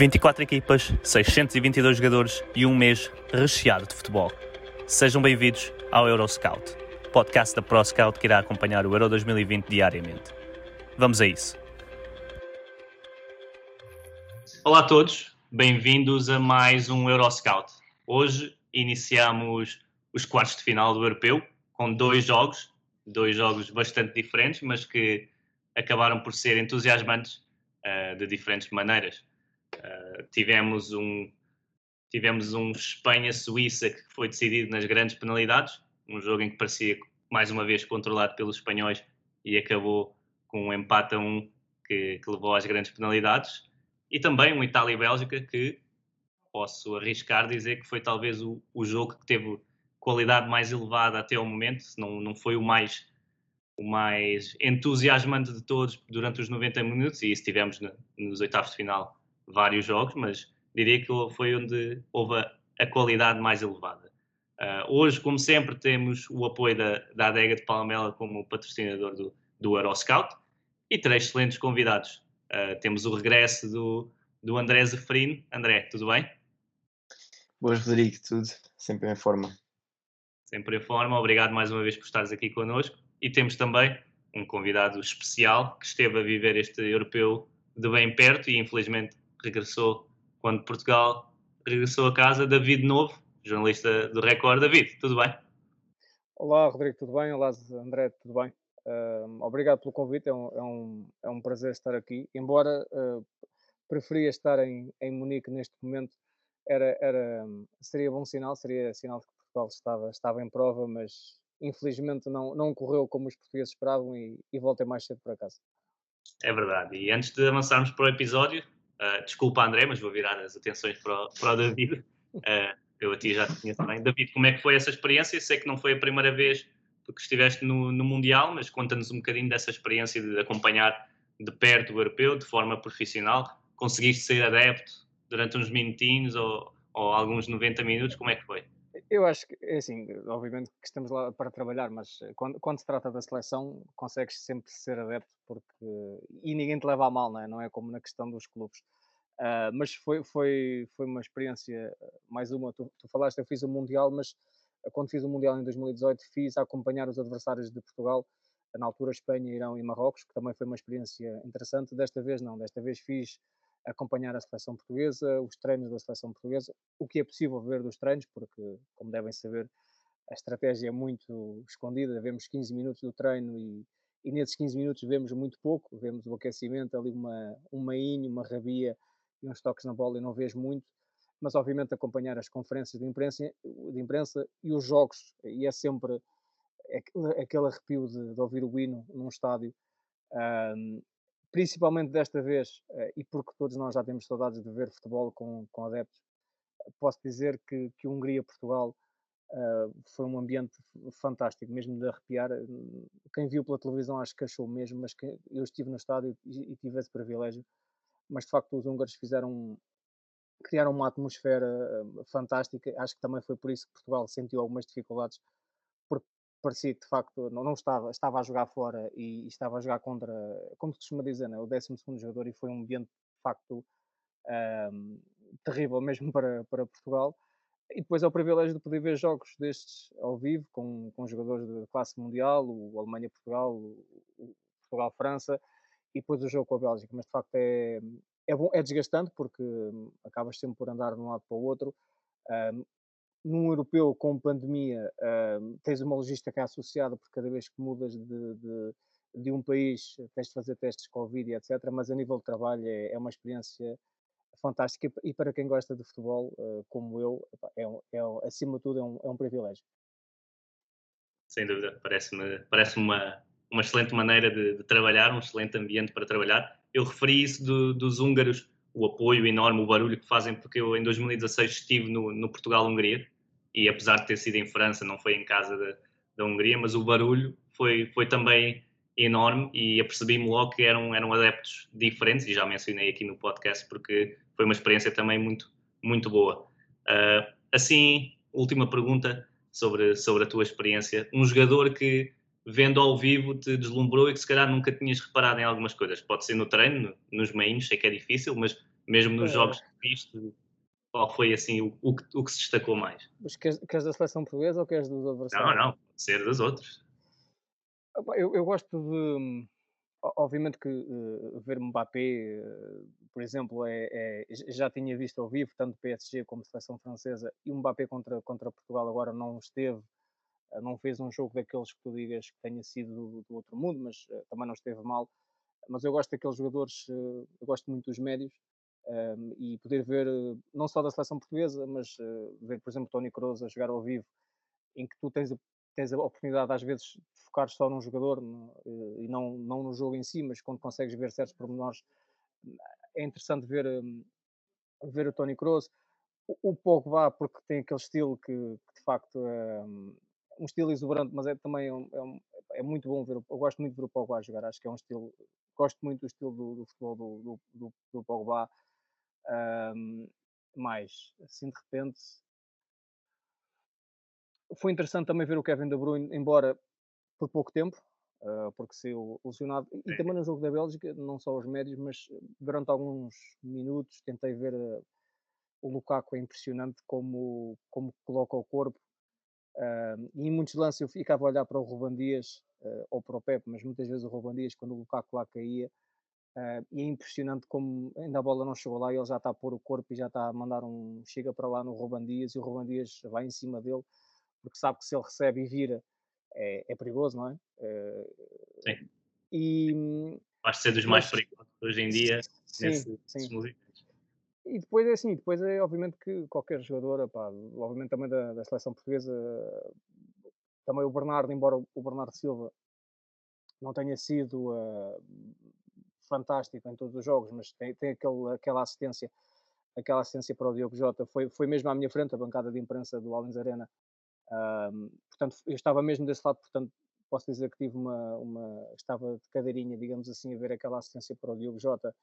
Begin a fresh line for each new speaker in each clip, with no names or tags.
24 equipas, 622 jogadores e um mês recheado de futebol. Sejam bem-vindos ao Euroscout, podcast da ProScout que irá acompanhar o Euro 2020 diariamente. Vamos a isso. Olá a todos, bem-vindos a mais um Euroscout. Hoje iniciamos os quartos de final do Europeu com dois jogos, dois jogos bastante diferentes, mas que acabaram por ser entusiasmantes uh, de diferentes maneiras. Tivemos um tivemos um Espanha-Suíça que foi decidido nas grandes penalidades, um jogo em que parecia mais uma vez controlado pelos espanhóis e acabou com um empate a um que, que levou às grandes penalidades. E também um Itália-Bélgica que posso arriscar dizer que foi talvez o, o jogo que teve qualidade mais elevada até ao momento, não, não foi o mais o mais entusiasmante de todos durante os 90 minutos, e isso tivemos no, nos oitavos de final vários jogos, mas diria que foi onde houve a, a qualidade mais elevada. Uh, hoje, como sempre, temos o apoio da, da Adega de Palmela como patrocinador do, do Euroscout e três excelentes convidados. Uh, temos o regresso do, do André Zeferino. André, tudo bem?
Boas, Rodrigo, tudo sempre em forma.
Sempre em forma, obrigado mais uma vez por estares aqui connosco. E temos também um convidado especial que esteve a viver este europeu de bem perto e infelizmente regressou quando Portugal regressou a casa. David Novo, jornalista do Record. David, tudo bem?
Olá, Rodrigo, tudo bem? Olá, André, tudo bem? Uh, obrigado pelo convite, é um, é, um, é um prazer estar aqui. Embora uh, preferia estar em, em Munique neste momento, era, era, seria bom sinal, seria sinal de que Portugal estava, estava em prova, mas infelizmente não, não correu como os portugueses esperavam e, e voltei mais cedo para casa.
É verdade. E antes de avançarmos para o episódio, uh, desculpa André, mas vou virar as atenções para o, para o David. Uh, eu a ti já te bem. David, como é que foi essa experiência? Sei que não foi a primeira vez que estiveste no, no Mundial, mas conta-nos um bocadinho dessa experiência de acompanhar de perto o europeu, de forma profissional. Conseguiste ser adepto durante uns minutinhos ou, ou alguns 90 minutos? Como é que foi?
Eu acho que, é assim, obviamente que estamos lá para trabalhar, mas eh, quando, quando se trata da seleção, consegues sempre ser adepto porque, e ninguém te leva a mal, não é? Não é como na questão dos clubes. Uh, mas foi, foi, foi uma experiência, mais uma, tu, tu falaste, eu fiz o Mundial, mas eh, quando fiz o Mundial em 2018, fiz a acompanhar os adversários de Portugal, na altura Espanha, Irão e Marrocos, que também foi uma experiência interessante. Desta vez não, desta vez fiz acompanhar a seleção portuguesa, os treinos da seleção portuguesa, o que é possível ver dos treinos, porque, como devem saber, a estratégia é muito escondida, vemos 15 minutos do treino e, e nesses 15 minutos vemos muito pouco, vemos o aquecimento, ali uma, um mainho, uma rabia e uns toques na bola e não vês muito, mas obviamente acompanhar as conferências de imprensa, de imprensa e os jogos, e é sempre aquele arrepio de, de ouvir o hino num estádio, um, principalmente desta vez, eh, e porque todos nós já temos saudades de ver futebol com, com adeptos, posso dizer que, que Hungria-Portugal uh, foi um ambiente fantástico, mesmo de arrepiar. Quem viu pela televisão acho que achou mesmo, mas que eu estive no estádio e, e tive esse privilégio. Mas de facto os húngaros fizeram, criaram uma atmosfera eh, fantástica. Acho que também foi por isso que Portugal sentiu algumas dificuldades parecia que de facto não, não estava, estava a jogar fora e, e, estava a jogar contra, como se costuma dizer, né, o 12 jogador e foi um ambiente de facto um, terrível mesmo para, para Portugal. E depois é o privilégio de poder ver jogos destes ao vivo com, com jogadores de classe mundial, o Alemanha-Portugal, o, Portugal-França e depois o jogo com a Bélgica. Mas de facto é, é, bom, é desgastante porque acabas sempre por andar de um lado para o outro. Um, num europeu com pandemia, uh, tens uma logística associada, porque cada vez que mudas de, de, de, um país tens de fazer testes Covid etc. Mas a nível de trabalho é, é uma experiência fantástica e para quem gosta de futebol, uh, como eu, é, é, acima de tudo é um, é um privilégio.
Sem dúvida, parece-me parece uma, uma excelente maneira de, de, trabalhar, um excelente ambiente para trabalhar. eu referi isso do, dos húngaros, o apoio enorme, o barulho que fazem, porque eu em 2016 estive no, no Portugal-Hungria e apesar de ter sido em França, não foi em casa da, da Hungria, mas o barulho foi, foi também enorme e apercebi-me logo que eram, eram adeptos diferentes e já mencionei aqui no podcast porque foi uma experiência também muito, muito boa. Uh, assim, última pergunta sobre, sobre a tua experiência. Um jogador que, vendo ao vivo, te deslumbrou e que se calhar nunca tinhas reparado em algumas coisas. Pode ser no treino, nos meios, sei que é difícil, mas mesmo nos é. jogos que viste, qual foi assim o, o, que, o que se destacou mais?
Mas queres, queres da seleção portuguesa ou queres dos adversários?
Não, não, pode ser dos outros.
Eu, eu gosto de obviamente que uh, ver Mbappé, uh, por exemplo, é, é, já tinha visto ao vivo, tanto PSG como seleção francesa, e o Mbappé contra, contra Portugal agora não esteve, não fez um jogo daqueles que tu digas que tenha sido do, do outro mundo, mas também não esteve mal. Mas eu gosto daqueles jogadores, eu gosto muito dos médios, um, ehm, e poder ver, não só da seleção portuguesa, mas ver, por exemplo, Tony Kroos a jogar ao vivo, em que tu tens a tens a oportunidade às vezes de focar só num jogador e não, não no jogo em si, mas quando consegues ver certos pormenores, é interessante ver, hum, ver o Tony Kroos. O, o Pogba, porque tem aquele estilo que, que de facto é hum, um estilo exuberante, mas é também é, um, é, muito bom ver. Eu gosto muito de ver o Pogba jogar, acho que é um estilo. Gosto muito do estilo do, do futebol do, do, do, Pogba. Um, mais assim de repente foi interessante também ver o Kevin De Bruyne, embora por pouco tempo, uh, porque saiu lesionado. E, também no jogo da Bélgica, não só os médios, mas durante alguns minutos tentei ver uh, o Lukaku, é impressionante como, como coloca o corpo. Uh, e em muitos lances eu ficava a olhar para o Ruban Dias ou para o Pepe, mas muitas vezes o Ruban Dias, quando o Lukaku lá caía, e é impressionante como ainda a bola não chegou lá e ele já está a pôr o corpo e já está a mandar um chega para lá no Ruban Dias e o Ruban Dias vai em cima dele porque sabe que se ele recebe e vira é, é perigoso, não é?
Eh, sim. E, Acho ser dos mais perigosos hoje em dia sim, nesse, sim. movimentos.
E depois é assim, depois é obviamente que qualquer jogador, obviamente também da, da, seleção portuguesa, também o Bernardo, embora o Bernardo Silva não tenha sido uh, fantástico em todos os jogos, mas tem, tem aquele, aquela assistência aquela assistência para o Diogo Jota, foi, foi mesmo à minha frente, a bancada de imprensa do Allianz Arena, um, portanto, eu estava mesmo desse lado, portanto, posso dizer que tive uma, uma estava de cadeirinha, digamos assim, a ver aquela assistência para o Diogo Jota,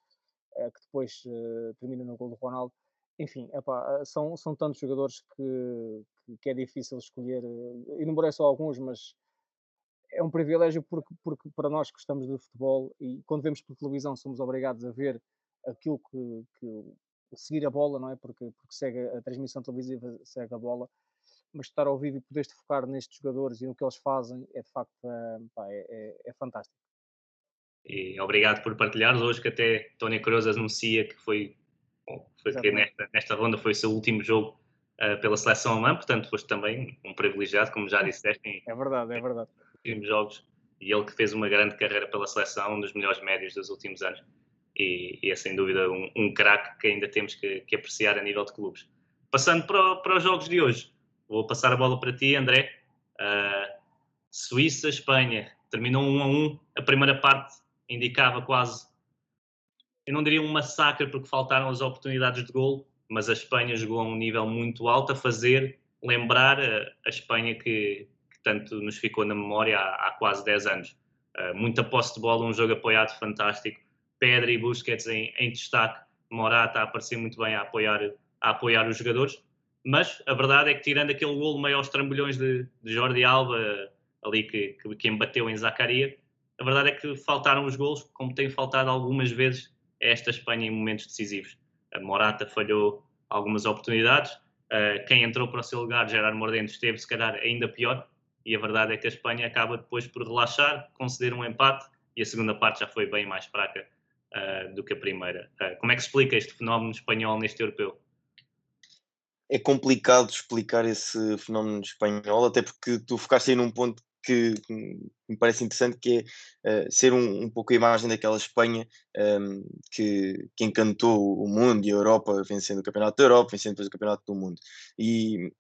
que depois uh, termina no gol do Ronaldo. Enfim, epá, são, são tantos jogadores que, que, é difícil escolher. Enumerei só alguns, mas é um privilégio porque, porque para nós que gostamos de futebol e quando vemos por televisão somos obrigados a ver aquilo que, que seguir a bola, não é? Porque, porque segue a transmissão televisiva, segue a bola mas estar ao vivo e poderes focar nestes jogadores e no que eles fazem é de facto é, é, é fantástico.
E obrigado por partilhares hoje que até Tony Cruz anuncia que foi, bom, foi que nesta, nesta ronda foi o seu último jogo uh, pela seleção alemã, portanto foste também um privilegiado, como já disseste.
É verdade, é verdade.
últimos jogos e ele que fez uma grande carreira pela seleção, um dos melhores médios dos últimos anos e, e é sem dúvida um, um craque que ainda temos que, que, apreciar a nível de clubes. Passando para, para os jogos de hoje, Vou passar a bola para ti, André. Uh, Suíça, Espanha, terminou 1 a 1. A primeira parte indicava quase, eu não diria um massacre porque faltaram as oportunidades de gol, mas a Espanha jogou a um nível muito alto a fazer lembrar a, a Espanha que, que, tanto nos ficou na memória há, há quase 10 anos. Uh, muita posse de bola, um jogo apoiado fantástico. Pedri e Busquets em, em destaque, Morata a aparecer muito bem a apoiar, a apoiar os jogadores mas a verdade é que tirando aquele golo meio aos trambolhões de, de Jordi Alba, ali que, que, que embateu em Zacaria, a verdade é que faltaram os golos, como tem faltado algumas vezes a esta Espanha em momentos decisivos. A Morata falhou algumas oportunidades, uh, quem entrou para o seu lugar, Gerard Moreno, esteve se calhar ainda pior, e a verdade é que a Espanha acaba depois por relaxar, conceder um empate, e a segunda parte já foi bem mais fraca uh, do que a primeira. Uh, como é que explica este fenómeno espanhol neste europeu?
é complicado explicar esse fenómeno espanhol, até porque tu focaste aí num ponto que me parece interessante, que é uh, ser um, um, pouco a imagem daquela Espanha um, ehm, que, que, encantou o mundo e a Europa, vencendo o Campeonato da Europa, vencendo depois o Campeonato do Mundo. E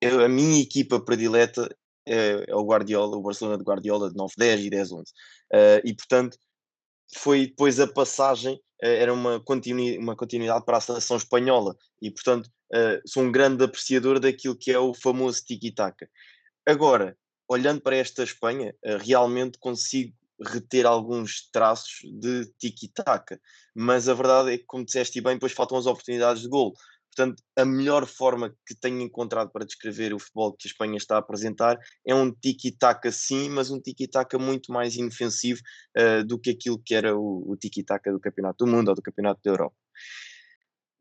eu, a minha equipa predileta é, é, o Guardiola, o Barcelona de Guardiola de 9, 10 e 10, 11. Uh, e portanto, foi depois a passagem, era uma, continui, uma continuidade para a seleção espanhola e, portanto, sou um grande apreciador daquilo que é o famoso tiki-taka. Agora, olhando para esta Espanha, realmente consigo reter alguns traços de tiki-taka, mas a verdade é que, como disseste bem, depois faltam as oportunidades de gol. Portanto, a melhor forma que tenho encontrado para descrever o futebol que a Espanha está a apresentar é um tiki-taka sim, mas um tiki-taka muito mais inofensivo uh, do que aquilo que era o, o tiki-taka do Campeonato do Mundo ou do Campeonato da Europa.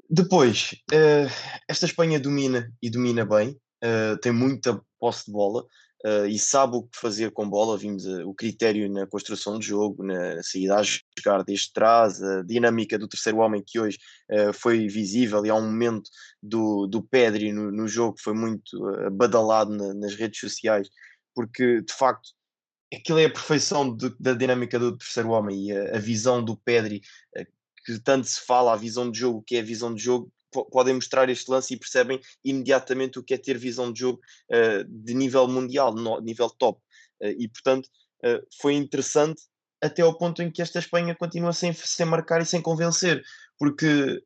Depois, uh, esta Espanha domina e domina bem, uh, tem muita posse de bola, uh, e sabe o que fazer com bola. Vimos uh, o critério na construção de jogo, na saída a jogar desde trás, a dinâmica do terceiro homem que hoje uh, foi visível e há um momento do, do Pedri no, no jogo que foi muito badalado na, nas redes sociais, porque de facto aquilo é a perfeição de, da dinâmica do terceiro homem e a, a visão do Pedri que tanto se fala, a visão de jogo, que é a visão de jogo, podem mostrar este lance e percebem imediatamente o que é ter visão de jogo uh, de nível mundial, no, nível top. Uh, e portanto uh, foi interessante até ao ponto em que esta Espanha continua sem, sem marcar e sem convencer, porque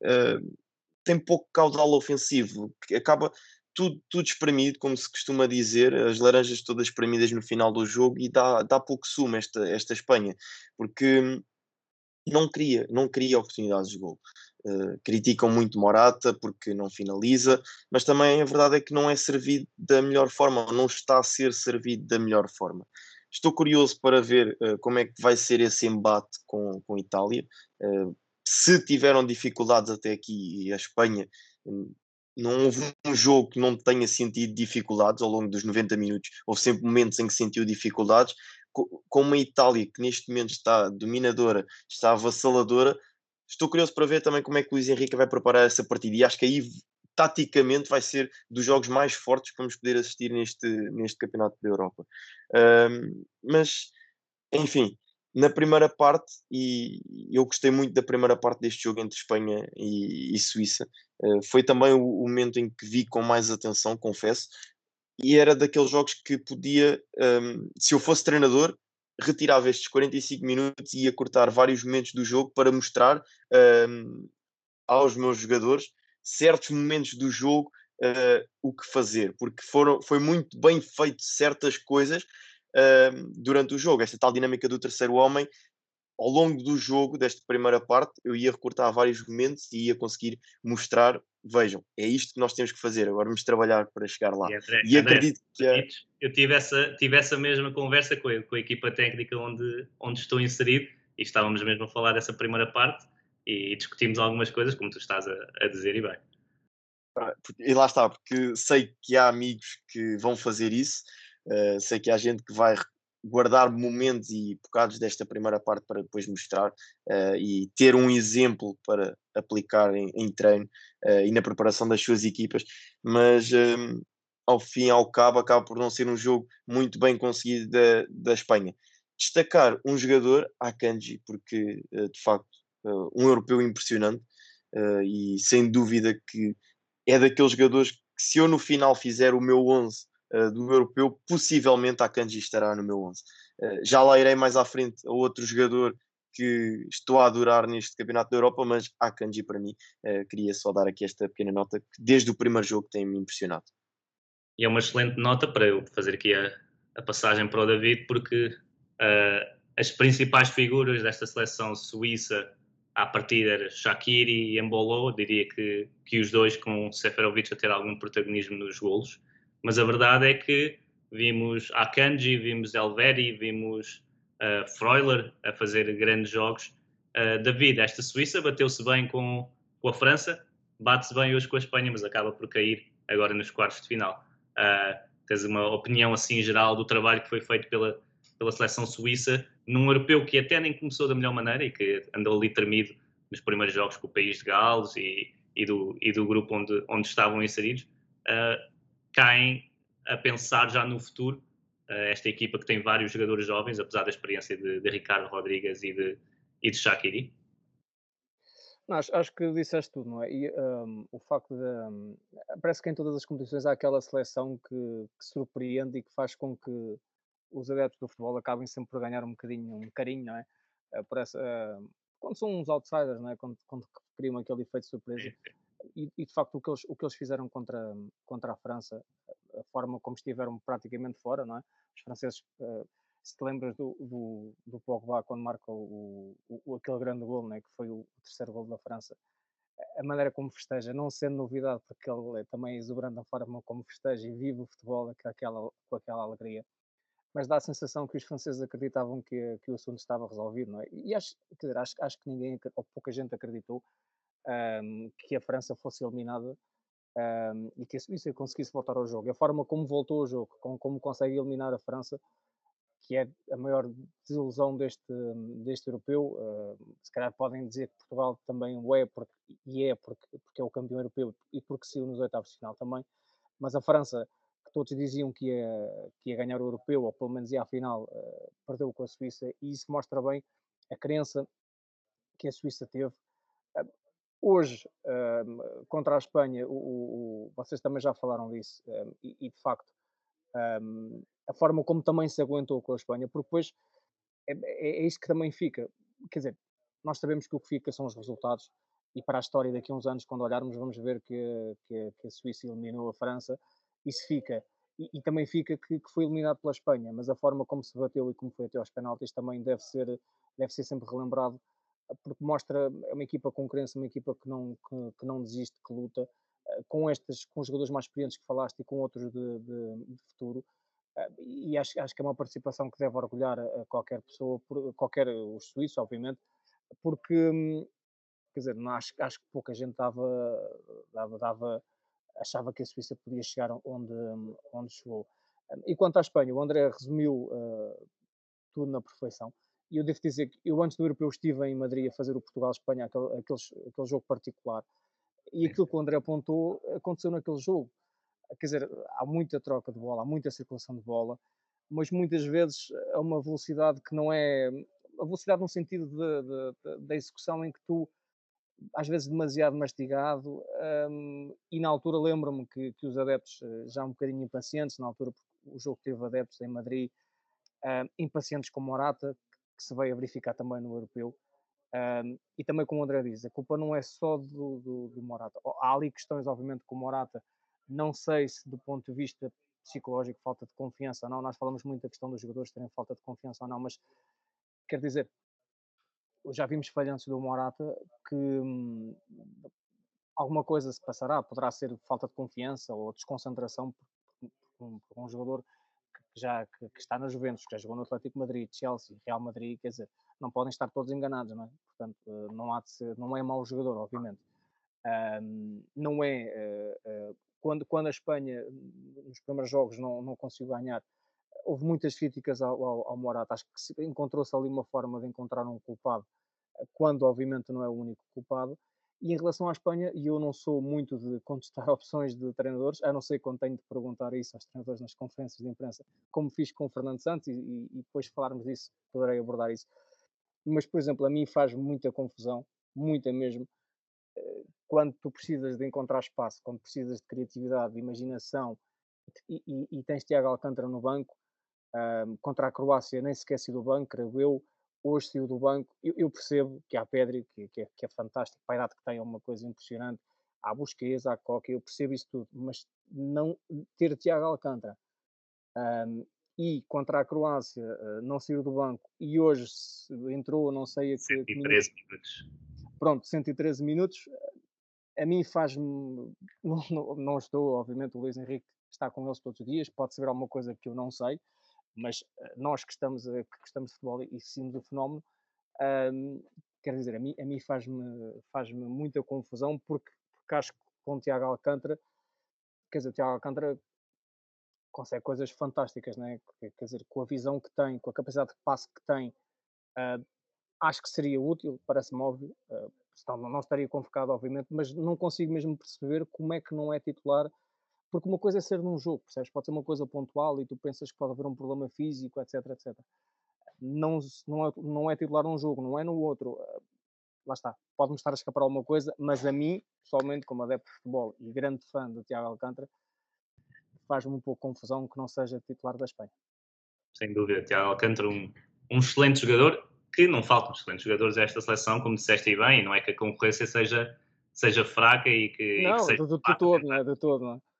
tem pouco caudal ofensivo, acaba tudo, tudo espremido, como se costuma dizer, as laranjas todas espremidas no final do jogo e dá, dá pouco sumo esta, esta Espanha, porque não cria, não cria oportunidades de gol. Uh, criticam muito Morata porque não finaliza, mas também a verdade é que não é servido da melhor forma, não está a ser servido da melhor forma. Estou curioso para ver uh, como é que vai ser esse embate com, com Itália. Uh, se tiveram dificuldades até aqui e a Espanha, hum, não houve um jogo que não tenha sentido dificuldades ao longo dos 90 minutos. Houve sempre momentos em que sentiu dificuldades, com uma Itália que neste momento está dominadora, está avassaladora, estou curioso para ver também como é que o Luís Henrique vai preparar essa partida e acho que aí taticamente vai ser dos jogos mais fortes que vamos poder assistir neste, neste campeonato da Europa. Um, mas, enfim, na primeira parte, e eu gostei muito da primeira parte deste jogo entre Espanha e, e Suíça, uh, foi também o, o, momento em que vi com mais atenção, confesso, e era daqueles jogos que podia, um, se eu fosse treinador, retirava estes 45 minutos e ia cortar vários momentos do jogo para mostrar um, aos meus jogadores certos momentos do jogo uh, o que fazer, porque foram, foi muito bem feito certas coisas uh, durante o jogo. Esta tal dinâmica do terceiro homem ao longo do jogo, desta primeira parte, eu ia recortar vários momentos e ia conseguir mostrar. Vejam, é isto que nós temos que fazer. Agora vamos trabalhar para chegar lá.
E, André, e André, acredito que. É... Eu tive essa, tive essa mesma conversa com a, com a equipa técnica onde, onde estou inserido e estávamos mesmo a falar dessa primeira parte e discutimos algumas coisas, como tu estás a, a dizer, e bem.
E lá está, porque sei que há amigos que vão fazer isso, uh, sei que há gente que vai guardar momentos e bocados desta primeira parte para depois mostrar uh, e ter um exemplo para aplicar em, em treino uh, e na preparação das suas equipas, mas um, ehm, ao fim ao cabo acaba por não ser um jogo muito bem conseguido da, da Espanha. Destacar um jogador, Akanji, porque uh, de facto um europeu impressionante e sem dúvida que é daqueles jogadores que se eu no final fizer o meu 11 uh, do europeu, possivelmente a Kanji estará no meu 11. Uh, eh, já lá irei mais à frente a outro jogador que estou a adorar neste Campeonato da Europa, mas a Kanji para mim, uh, queria só dar aqui esta pequena nota que desde o primeiro jogo tem-me impressionado.
E é uma excelente nota para eu fazer aqui a, a passagem para o David, porque as principais figuras desta seleção suíça à partida era Shaqiri e Embolo, diria que, que os dois com Seferovic a ter algum protagonismo nos golos mas a verdade é que vimos Akanji, vimos Elveri, vimos uh, Freuler a fazer grandes jogos. Uh, David, esta Suíça bateu-se bem com, com a França, bate-se bem hoje com a Espanha, mas acaba por cair agora nos quartos de final. Uh, tens uma opinião assim geral do trabalho que foi feito pela, pela seleção suíça num europeu que até nem começou da melhor maneira e que andou ali tremido nos primeiros jogos com o país de Gales e, e, do, e do grupo onde, onde estavam inseridos. Uh, caem a pensar já no futuro. Uh, esta equipa que tem vários jogadores jovens, apesar da experiência de, de Ricardo Rodrigues e de, e de Shaqiri.
Não, acho, acho, que disseste tudo, não é? E um, o facto de. Um, parece que em todas as competições há aquela seleção que, que, surpreende e que faz com que os adeptos do futebol acabem sempre por ganhar um bocadinho, um carinho, não é? uh, quando são uns outsiders, não é? quando, quando criam aquele efeito de surpresa. E, e, de facto o que eles, o que eles fizeram contra, contra a França, a forma como estiveram praticamente fora, não é? Os franceses, uh, se te lembras do, do, do Pogba quando marca o, o, aquele grande gol, não é? que foi o terceiro gol da França, a maneira como festeja, não sendo novidade, porque ele é também exuberante na forma como festeja e vive o futebol com aquela, com aquela alegria, mas dá a sensação que os franceses acreditavam que, que o assunto estava resolvido, não é? E acho, quer dizer, acho, acho que ninguém, ou pouca gente acreditou um, que a França fosse eliminada um, e que a Suíça conseguisse voltar ao jogo. A forma como voltou ao jogo, como, como consegue eliminar a França, que é a maior desilusão deste, deste europeu. Uh, se calhar podem dizer que Portugal também o é, porque, e é porque, porque é o campeão europeu e porque saiu nos oitavos de final também. Mas a França, que todos diziam que ia, que ia ganhar o europeu, ou pelo menos ia à final, uh, perdeu com a Suíça, e isso mostra bem a crença que a Suíça teve. Hoje, contra a Espanha, o, o, vocês também já falaram disso, e, e, de facto. Um, a forma como também se aguentou com a Espanha, porque depois é, é, é isso que também fica. Quer dizer, nós sabemos que o que fica são os resultados, e para a história daqui a uns anos, quando olharmos, vamos ver que, que, que a Suíça eliminou a França, isso fica. E, e também fica que, que, foi eliminado pela Espanha, mas a forma como se bateu e como foi até aos penaltis também deve ser, deve ser sempre relembrado, porque mostra é uma equipa com crença, uma equipa que não, que, que não desiste, que luta, eh, com estes, com os jogadores mais experientes que falaste e com outros de, de, de futuro, ah, e acho, acho que é uma participação que deve orgulhar a qualquer pessoa, qualquer os suíços, obviamente, porque, hum, quer dizer, não, acho, acho que pouca gente dava, dava, dava, achava que a Suíça podia chegar onde, onde chegou. E quanto à Espanha, o André resumiu uh, tudo na perfeição. E eu devo dizer que eu, antes do europeu, estive em Madrid a fazer o Portugal-Espanha, aquele, aquele, aquele jogo particular. E aquilo que o André apontou aconteceu naquele jogo quer dizer, há muita troca de bola, há muita circulação de bola, mas muitas vezes é uma velocidade que não é a velocidade no sentido da execução em que tu às vezes demasiado mastigado um, e na altura lembro-me que, que, os adeptos eh, já um bocadinho impacientes, na altura porque o jogo teve adeptos em Madrid um, impacientes com Morata, que se veio a verificar também no Europeu um, e também como o André diz, a culpa não é só do, do, do Morata, há ali questões obviamente com o Morata não sei se do ponto de vista psicológico, falta de confiança ou não. Nós falamos muito da questão dos jogadores terem falta de confiança ou não, mas quer dizer, já vimos falhanços do Morata que hum, alguma coisa se passará, poderá ser falta de confiança ou desconcentração por, por, por, por um jogador que já que, que, está na Juventus, que já jogou no Atlético Madrid, Chelsea, Real Madrid, quer dizer, não podem estar todos enganados, não é? Portanto, eh, não há de ser, não é mau jogador, obviamente. Um, não é uh, uh, quando, quando a Espanha, nos primeiros jogos, não, não conseguiu ganhar, houve muitas críticas ao, ao, ao Morata. Acho que encontrou-se ali uma forma de encontrar um culpado, quando obviamente não é o único culpado. E em relação à Espanha, e eu não sou muito de contestar opções de treinadores, a não ser quando tenho de perguntar isso aos treinadores nas conferências de imprensa, como fiz com o Fernando Santos, e, e, depois falarmos disso, poderei abordar isso. Mas, por exemplo, a mim faz muita confusão, muita mesmo, quando tu precisas de encontrar espaço, quando precisas de criatividade, de imaginação e, e, e tens Tiago Alcântara no banco, um, contra a Croácia nem sequer saiu do banco, creio eu, hoje saiu do banco, eu, eu percebo que há Pedri, que, que, é, que é fantástico, para a idade que tem é uma coisa impressionante, há Busquets, há Coca, eu percebo isso tudo, mas não ter Tiago Alcântara um, e contra a Croácia uh, não saiu do banco e hoje entrou, não sei a que,
113 minutos.
Pronto, 113 minutos, a mim faz-me. Não, não, não, estou, obviamente, o Luís Henrique está com eles todos os dias, pode saber alguma coisa que eu não sei, mas eh, nós que estamos, que gostamos de futebol e seguimos o fenómeno, um, quer dizer, a mim, a mim faz-me faz muita confusão porque, porque acho que com o Tiago Alcântara, quer dizer, o Tiago Alcântara consegue coisas fantásticas, né? quer dizer, com a visão que tem, com a capacidade de passe que tem, uh, acho que seria útil, parece-me óbvio, uh, senão não estaria convocado, obviamente, mas não consigo mesmo perceber como é que não é titular, porque uma coisa é ser num jogo, percebes? Pode ser uma coisa pontual e tu pensas que pode haver um problema físico, etc, etc. Não, não, é, não é titular num jogo, não é no outro. Lá está, pode-me estar a escapar alguma coisa, mas a mim, pessoalmente, como adepto de futebol e grande fã do Tiago Alcântara, faz-me um pouco confusão que não seja titular da Espanha.
Sem dúvida, Tiago Alcântara, um, um excelente jogador, que não faltam excelentes jogadores a esta seleção, como disseste bem, e não é que a concorrência seja, seja fraca e que.
Não,
e que seja
de todo, não é? De todo, não é?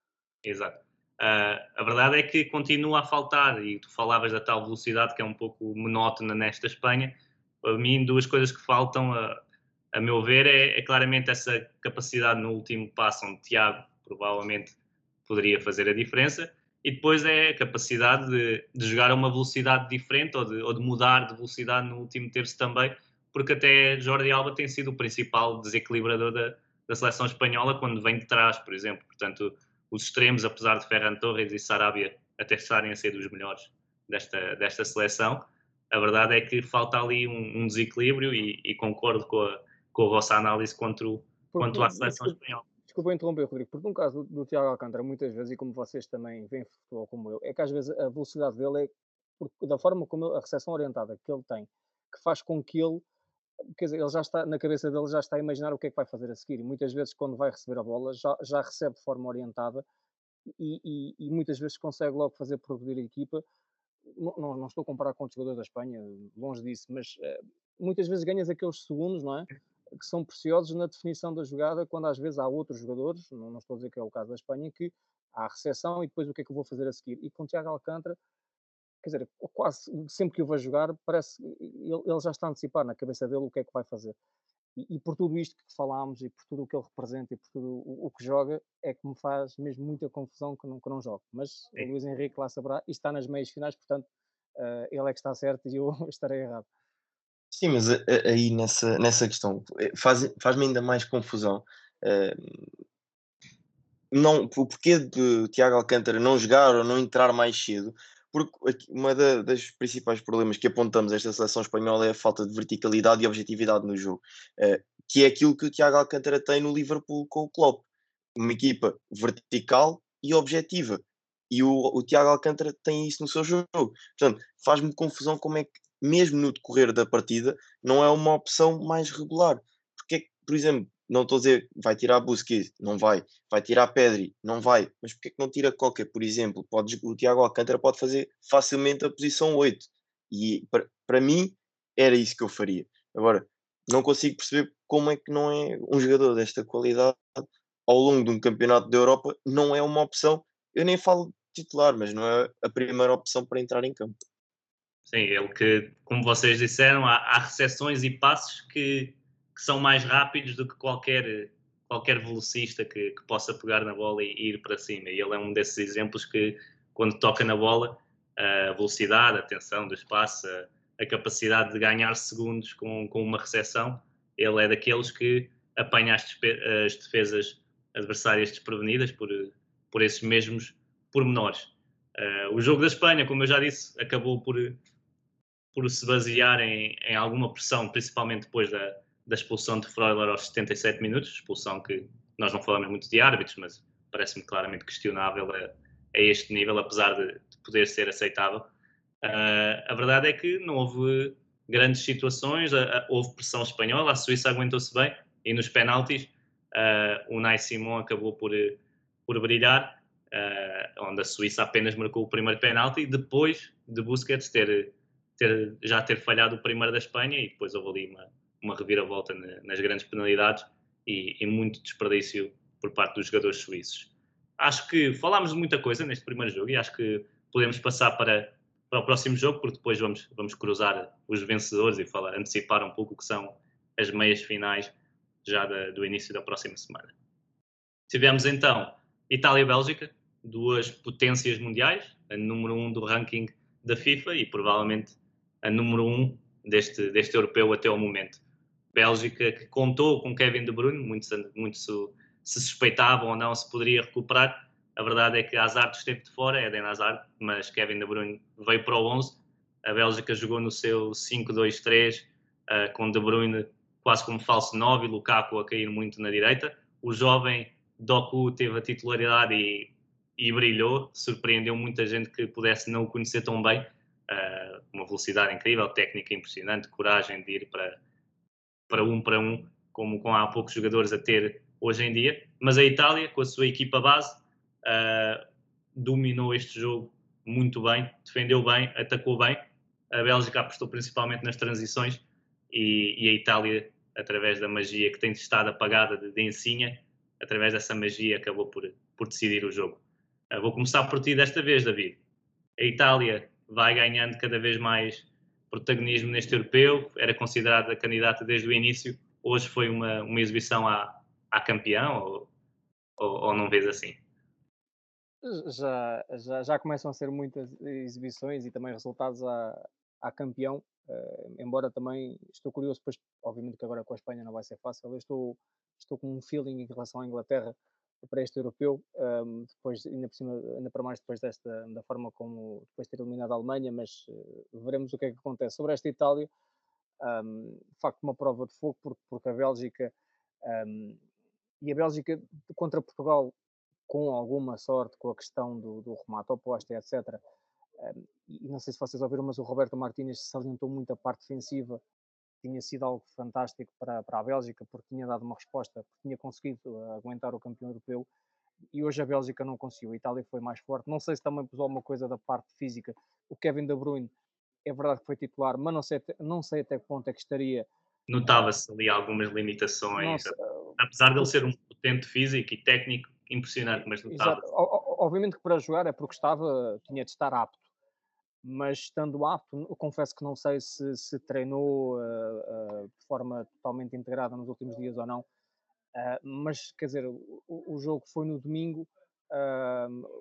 Exato. Uh, a verdade é que continua a faltar, e tu falavas da tal velocidade que é um pouco monótona nesta Espanha. Para mim, duas coisas que faltam, a, a meu ver, é, é, claramente essa capacidade no último passo, onde Tiago provavelmente poderia fazer a diferença, e depois é a capacidade de, de jogar a uma velocidade diferente ou de, ou de, mudar de velocidade no último terço também, porque até Jordi Alba tem sido o principal desequilibrador da, da seleção espanhola quando vem de trás, por exemplo. Portanto, os extremos, apesar de Ferran Torres e Sarabia até estarem a ser dos melhores desta, desta seleção, a verdade é que falta ali um, um desequilíbrio e, e, concordo com a, com a vossa análise quanto, quanto à seleção
desculpa,
espanhola.
Desculpa interromper, Rodrigo, porque no caso do, do Tiago Alcântara, muitas vezes, e como vocês também veem futebol como eu, é que às vezes a velocidade dele é da forma como a recepção orientada que ele tem, que faz com que ele quer dizer, ele já está, na cabeça dele já está a imaginar o que é que vai fazer a seguir. E muitas vezes, quando vai receber a bola, já, já recebe de forma orientada e, e, e muitas vezes consegue logo fazer progredir a equipa. Não, não, não, estou a comparar com outros jogadores da Espanha, longe disso, mas uh, muitas vezes ganhas aqueles segundos, não é? Que são preciosos na definição da jogada, quando às vezes há outros jogadores, não, não estou a dizer que é o caso da Espanha, que há a recepção e depois o que é que eu vou fazer a seguir. E com o Tiago Alcântara, quer dizer, quase sempre que o vejo jogar, parece ele, ele já está a antecipar na cabeça dele o que é que vai fazer. E, e, por tudo isto que falámos e por tudo o que ele representa e por tudo o, o, que joga, é que me faz mesmo muita confusão que não, que não jogue. Mas o Luís Henrique lá saberá e está nas meias finais, portanto, uh, ele é que está certo e eu estarei errado.
Sim, mas aí nessa, nessa questão eh, faz-me faz ainda mais confusão. Uh, não, o porquê de Tiago Alcântara não jogar ou não entrar mais cedo porque uma da, das principais problemas que apontamos esta seleção espanhola é a falta de verticalidade e objetividade no jogo, uh, que é aquilo que o Tiago Alcântara tem no Liverpool com o Klopp, uma equipa vertical e objetiva. E o, o Tiago Alcântara tem isso no seu jogo. Portanto, faz-me confusão como é que, mesmo no decorrer da partida, não é uma opção mais regular. Porque, é por exemplo, não estou a dizer vai tirar Busquets, não vai. Vai tirar Pedri, não vai. Mas porquê que não tira qualquer, por exemplo? Pode, o Tiago Alcântara pode fazer facilmente a posição 8. E para, mim era isso que eu faria. Agora, não consigo perceber como é que não é um jogador desta qualidade ao longo de um campeonato da Europa, não é uma opção. Eu nem falo titular, mas não é a primeira opção para entrar em campo.
Sim, ele que, como vocês disseram, há, há recepções e passos que que são mais rápidos do que qualquer, qualquer velocista que, que, possa pegar na bola e, ir para cima. E ele é um desses exemplos que, quando toca na bola, a velocidade, a tensão do espaço, a, a capacidade de ganhar segundos com, com uma recepção, ele é daqueles que apanha as, as defesas adversárias desprevenidas por, por esses mesmos pormenores. Uh, o jogo da Espanha, como eu já disse, acabou por, por se basear em, em alguma pressão, principalmente depois da, da expulsão de Freuler aos 77 minutos, expulsão que nós não falamos muito de árbitros, mas parece-me claramente questionável a, a, este nível, apesar de, de poder ser aceitável. Uh, a verdade é que não houve grandes situações, houve pressão espanhola, a Suíça aguentou-se bem e nos penaltis uh, o Nai Simon acabou por, por brilhar, uh, onde a Suíça apenas marcou o primeiro penalti depois de Busquets ter, ter, já ter falhado o primeiro da Espanha e depois houve ali uma, uma reviravolta nas grandes penalidades e, e, muito desperdício por parte dos jogadores suíços. Acho que falámos de muita coisa neste primeiro jogo e acho que podemos passar para, para o próximo jogo, porque depois vamos, vamos cruzar os vencedores e falar, antecipar um pouco o que são as meias finais já da, do início da próxima semana. Tivemos então Itália e Bélgica, duas potências mundiais, a número um do ranking da FIFA e provavelmente a número um deste, deste europeu até o momento. Bélgica que contou com Kevin De Bruyne, muitos, muitos se suspeitavam ou não se poderia recuperar. A verdade é que Hazard esteve de fora, Eden Hazard, mas Kevin De Bruyne veio para o 11. A Bélgica jogou no seu 5-2-3, uh, eh, com De Bruyne quase como falso 9 e Lukaku a cair muito na direita. O jovem Doku teve a titularidade e, e brilhou, surpreendeu muita gente que pudesse não o conhecer tão bem. Uh, uma velocidade incrível, técnica impressionante, coragem de ir para, para um para um, como com há poucos jogadores a ter hoje em dia. Mas a Itália, com a sua equipa base, uh, dominou este jogo muito bem, defendeu bem, atacou bem. a Bélgica apostou principalmente nas transições e, e, a Itália, através da magia que tem estado apagada de, de Ensinha, através dessa magia acabou por, por decidir o jogo. Uh, vou começar por ti desta vez, David. A Itália vai ganhando cada vez mais protagonismo neste europeu, era considerada candidata desde o início, hoje foi uma, uma exibição à, à campeão, ou, ou, ou não vês assim?
Já, já, já começam a ser muitas exibições e também resultados à, à campeão, uh, embora também estou curioso, pois obviamente que agora com a Espanha não vai ser fácil, eu estou, estou com um feeling em relação à Inglaterra para este europeu, um, depois, ainda, por cima, ainda para mais depois desta, da forma como depois ter eliminado a Alemanha, mas uh, veremos o que é que acontece. Sobre esta Itália, um, de facto, uma prova de fogo, porque, porque a Bélgica um, e a Bélgica contra Portugal, com alguma sorte, com a questão do, do remate oposto, etc. e não sei se vocês ouviram, mas o Roberto Martínez salientou muito a parte defensiva tinha sido algo fantástico para, para a Bélgica, porque tinha dado uma resposta, porque tinha conseguido eh, aguentar o campeão europeu e hoje a Bélgica não conseguiu. A Itália foi mais forte. Não sei se também pôs alguma coisa da parte física. O Kevin De Bruyne é verdade que foi titular, mas não sei, até, não sei até que ponto é que estaria.
Notava-se ali algumas limitações, Nossa, apesar de ele ser um potente físico e técnico impressionante, mas notava-se.
Obviamente que para jogar é porque estava, tinha de estar apto mas estando apto, confesso que não sei se, se treinou uh, uh, de forma totalmente integrada nos últimos dias ou não, uh, mas quer dizer, o, o, jogo foi no domingo,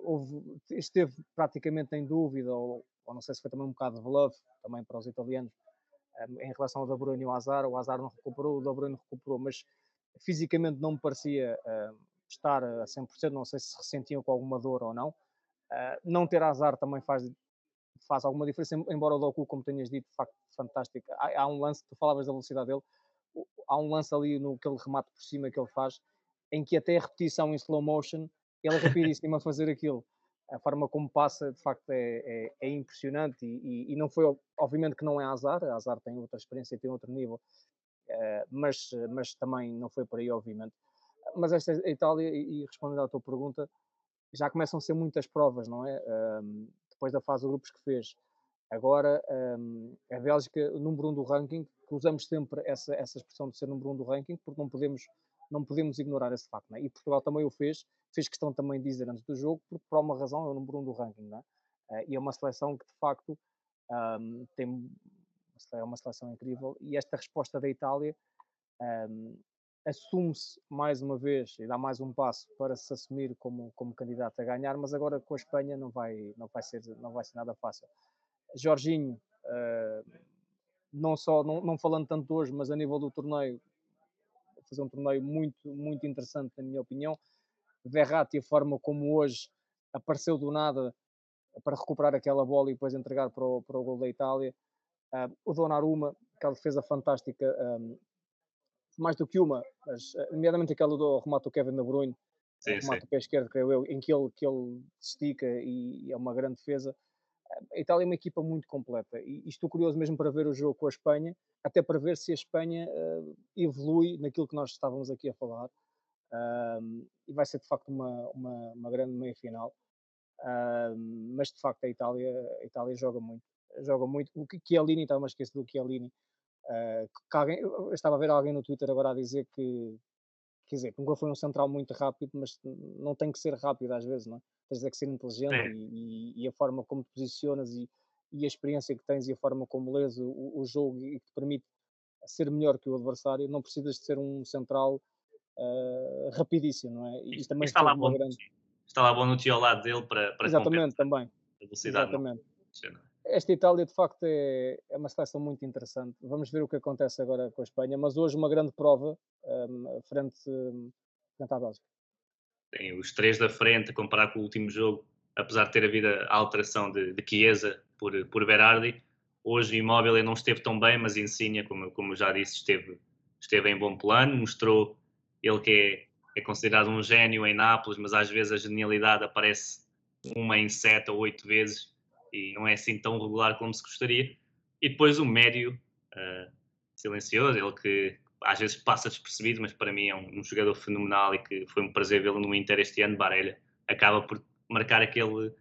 houve, esteve praticamente em dúvida, ou, ou, não sei se foi também um bocado de bluff, também para os italianos, em relação ao De e ao Azar, o Azar não recuperou, o De recuperou, mas fisicamente não me parecia estar a 100%, não sei se ressentiam com alguma dor ou não. não ter azar também faz faz alguma diferença, embora o Doku, como tenhas dito, de facto, fantástico. Há, há, um lance, tu falavas da velocidade dele, há um lance ali no aquele remate por cima que ele faz, em que até a repetição em slow motion, ele é rapidíssimo a fazer aquilo. A forma como passa, de facto, é, é, é impressionante e, e, e, não foi, obviamente que não é azar, azar tem outra experiência, tem outro nível, uh, mas, mas também não foi por aí, obviamente. Mas esta Itália, e respondendo à tua pergunta, já começam a ser muitas provas, não é? Um, depois da fase de grupos que fez. Agora, um, a Bélgica, número um do ranking, usamos sempre essa, essa expressão de ser número um do ranking, porque não podemos, não podemos ignorar esse facto. É? E Portugal também o fez, fez questão também de dizer antes do jogo, porque por alguma razão é o número um do ranking. É? Uh, e é uma seleção que, de facto, um, tem, é uma seleção incrível. E esta resposta da Itália um, assume-se mais uma vez e dá mais um passo para se assumir como, como candidato a ganhar, mas agora com a Espanha não vai, não vai, ser, não vai ser nada fácil. Jorginho, uh, não só, não, não falando tanto hoje, mas a nível do torneio, fazer um torneio muito, muito interessante, na minha opinião. Verratti, a forma como hoje apareceu do nada para recuperar aquela bola e depois entregar para o, para o gol da Itália. Uh, o Donnarumma, aquela defesa fantástica um, mais do que uma, mas eh, nomeadamente aquela do remate do Kevin De Bruyne, sim, remate do pé esquerdo, creio eu, em que ele, que ele se estica e é uma grande defesa. A Itália é uma equipa muito completa e, estou curioso mesmo para ver o jogo com a Espanha, até para ver se a Espanha uh, evolui naquilo que nós estávamos aqui a falar. Uh, e vai ser de facto uma, uma, uma grande meia final. Uh, mas de facto a Itália, a Itália joga muito. Joga muito. O Chiellini, estava a esquecer do Chiellini, Uh, que alguém, eu estava a ver alguém no Twitter agora a dizer que, quer dizer, nunca foi um central muito rápido, mas não tem que ser rápido às vezes, não é? Tens que ser inteligente é. e, e, e, a forma como te posicionas e, e, a experiência que tens e a forma como lês o, o, jogo e que te permite ser melhor que o adversário, não precisas de ser um central uh, rapidíssimo, não é?
E, também está lá, bom, grande... está lá Bonucci ao lado dele para, para
Exatamente, também.
A velocidade
Exatamente. Não esta Itália de facto é, é, uma seleção muito interessante. Vamos ver o que acontece agora com a Espanha, mas hoje uma grande prova um, frente, um, frente à Bélgica.
Os três da frente, comparar com o último jogo, apesar de ter havido a alteração de, de Chiesa por, por Berardi. Hoje o Immobile não esteve tão bem, mas Insigne, como, como já disse, esteve, esteve em bom plano, mostrou ele que é, é considerado um gênio em Nápoles, mas às vezes a genialidade aparece uma em sete ou oito vezes e não é assim tão regular como se gostaria. E depois o médio uh, silencioso, ele que às vezes passa despercebido, mas para mim é um, um jogador fenomenal e que foi um prazer vê-lo no Inter este ano, Barelha. Acaba por marcar aquele,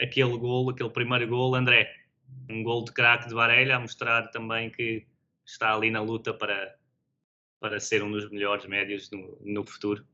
aquele gol, aquele primeiro gol. André, um gol de craque de Varela a mostrar também que está ali na luta para, para ser um dos melhores médios no, no futuro.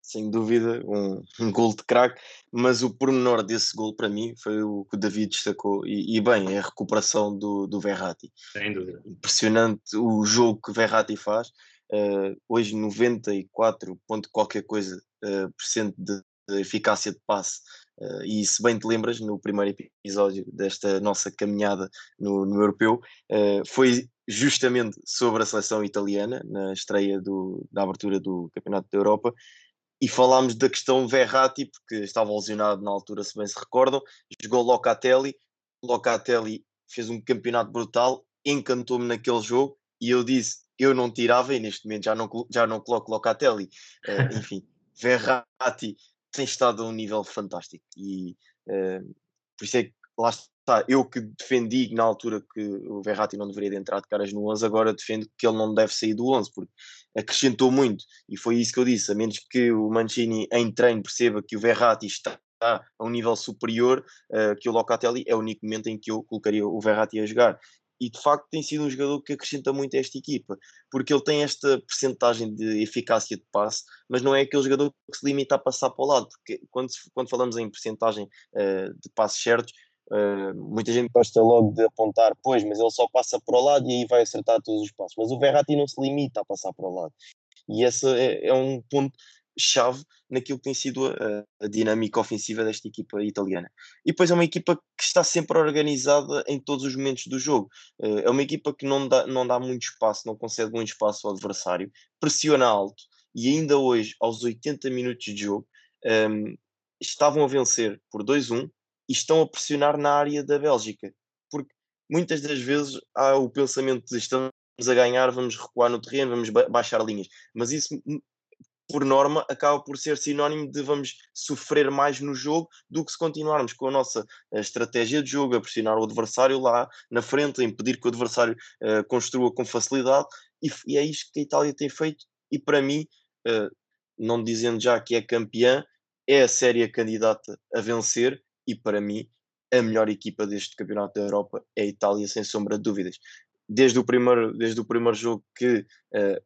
Sem dúvida, um, um gol de craque, mas o pormenor desse gol para mim foi o que o David destacou, e, e bem, é a recuperação do, do Verratti.
Sem dúvida.
Impressionante o jogo que Verratti faz. Uh, hoje 94 ponto qualquer coisa uh, por cento de, de, eficácia de passe uh, e se bem te lembras no primeiro episódio desta nossa caminhada no, no europeu foi justamente sobre a seleção italiana na estreia do, da abertura do Campeonato da Europa e falámos da questão Verratti porque estava lesionado na altura se bem se recordam jogou Locatelli Locatelli fez um campeonato brutal encantou-me naquele jogo e eu disse eu não tirava e neste momento já não, já não coloco Locatelli. Uh, enfim, Verratti tem estado a um nível fantástico e uh, por isso é que lá está, eu que defendi na altura que o Verratti não deveria de entrar de caras no 11, agora defendo que ele não deve sair do 11 porque acrescentou muito. E foi isso que eu disse, a menos que o Mancini em treino perceba que o Verratti está a um nível superior uh, que o Locatelli, é o único momento em que eu colocaria o Verratti a jogar e de facto tem sido um jogador que acrescenta muito a esta equipa, porque ele tem esta percentagem de eficácia de passe, mas não é aquele jogador que se limita a passar para o lado, porque quando, quando falamos em percentagem uh, de passes certos, uh, muita gente gosta logo de apontar, pois, mas ele só passa para o lado e aí vai acertar todos os passos, mas o Verratti não se limita a passar para o lado, e esse é, é um ponto chave naquilo que tem sido a, a, dinâmica ofensiva desta equipa italiana. E depois é uma equipa que está sempre organizada em todos os momentos do jogo. Uh, é uma equipa que não dá, não dá muito espaço, não concede muito espaço ao adversário, pressiona alto e ainda hoje, aos 80 minutos de jogo, um, ehm, estavam a vencer por 2-1 e estão a pressionar na área da Bélgica. Porque muitas das vezes há o pensamento de estamos a ganhar, vamos recuar no terreno, vamos baixar linhas. Mas isso por norma, acaba por ser sinónimo de vamos sofrer mais no jogo do que se continuarmos com a nossa eh, estratégia de jogo, a pressionar o adversário lá na frente, a impedir que o adversário uh, construa com facilidade, e, e, é isto que a Itália tem feito, e para mim, uh, não dizendo já que é campeã, é a séria candidata a vencer, e para mim, a melhor equipa deste Campeonato da Europa é a Itália, sem sombra de dúvidas. Desde o primeiro, desde o primeiro jogo que uh,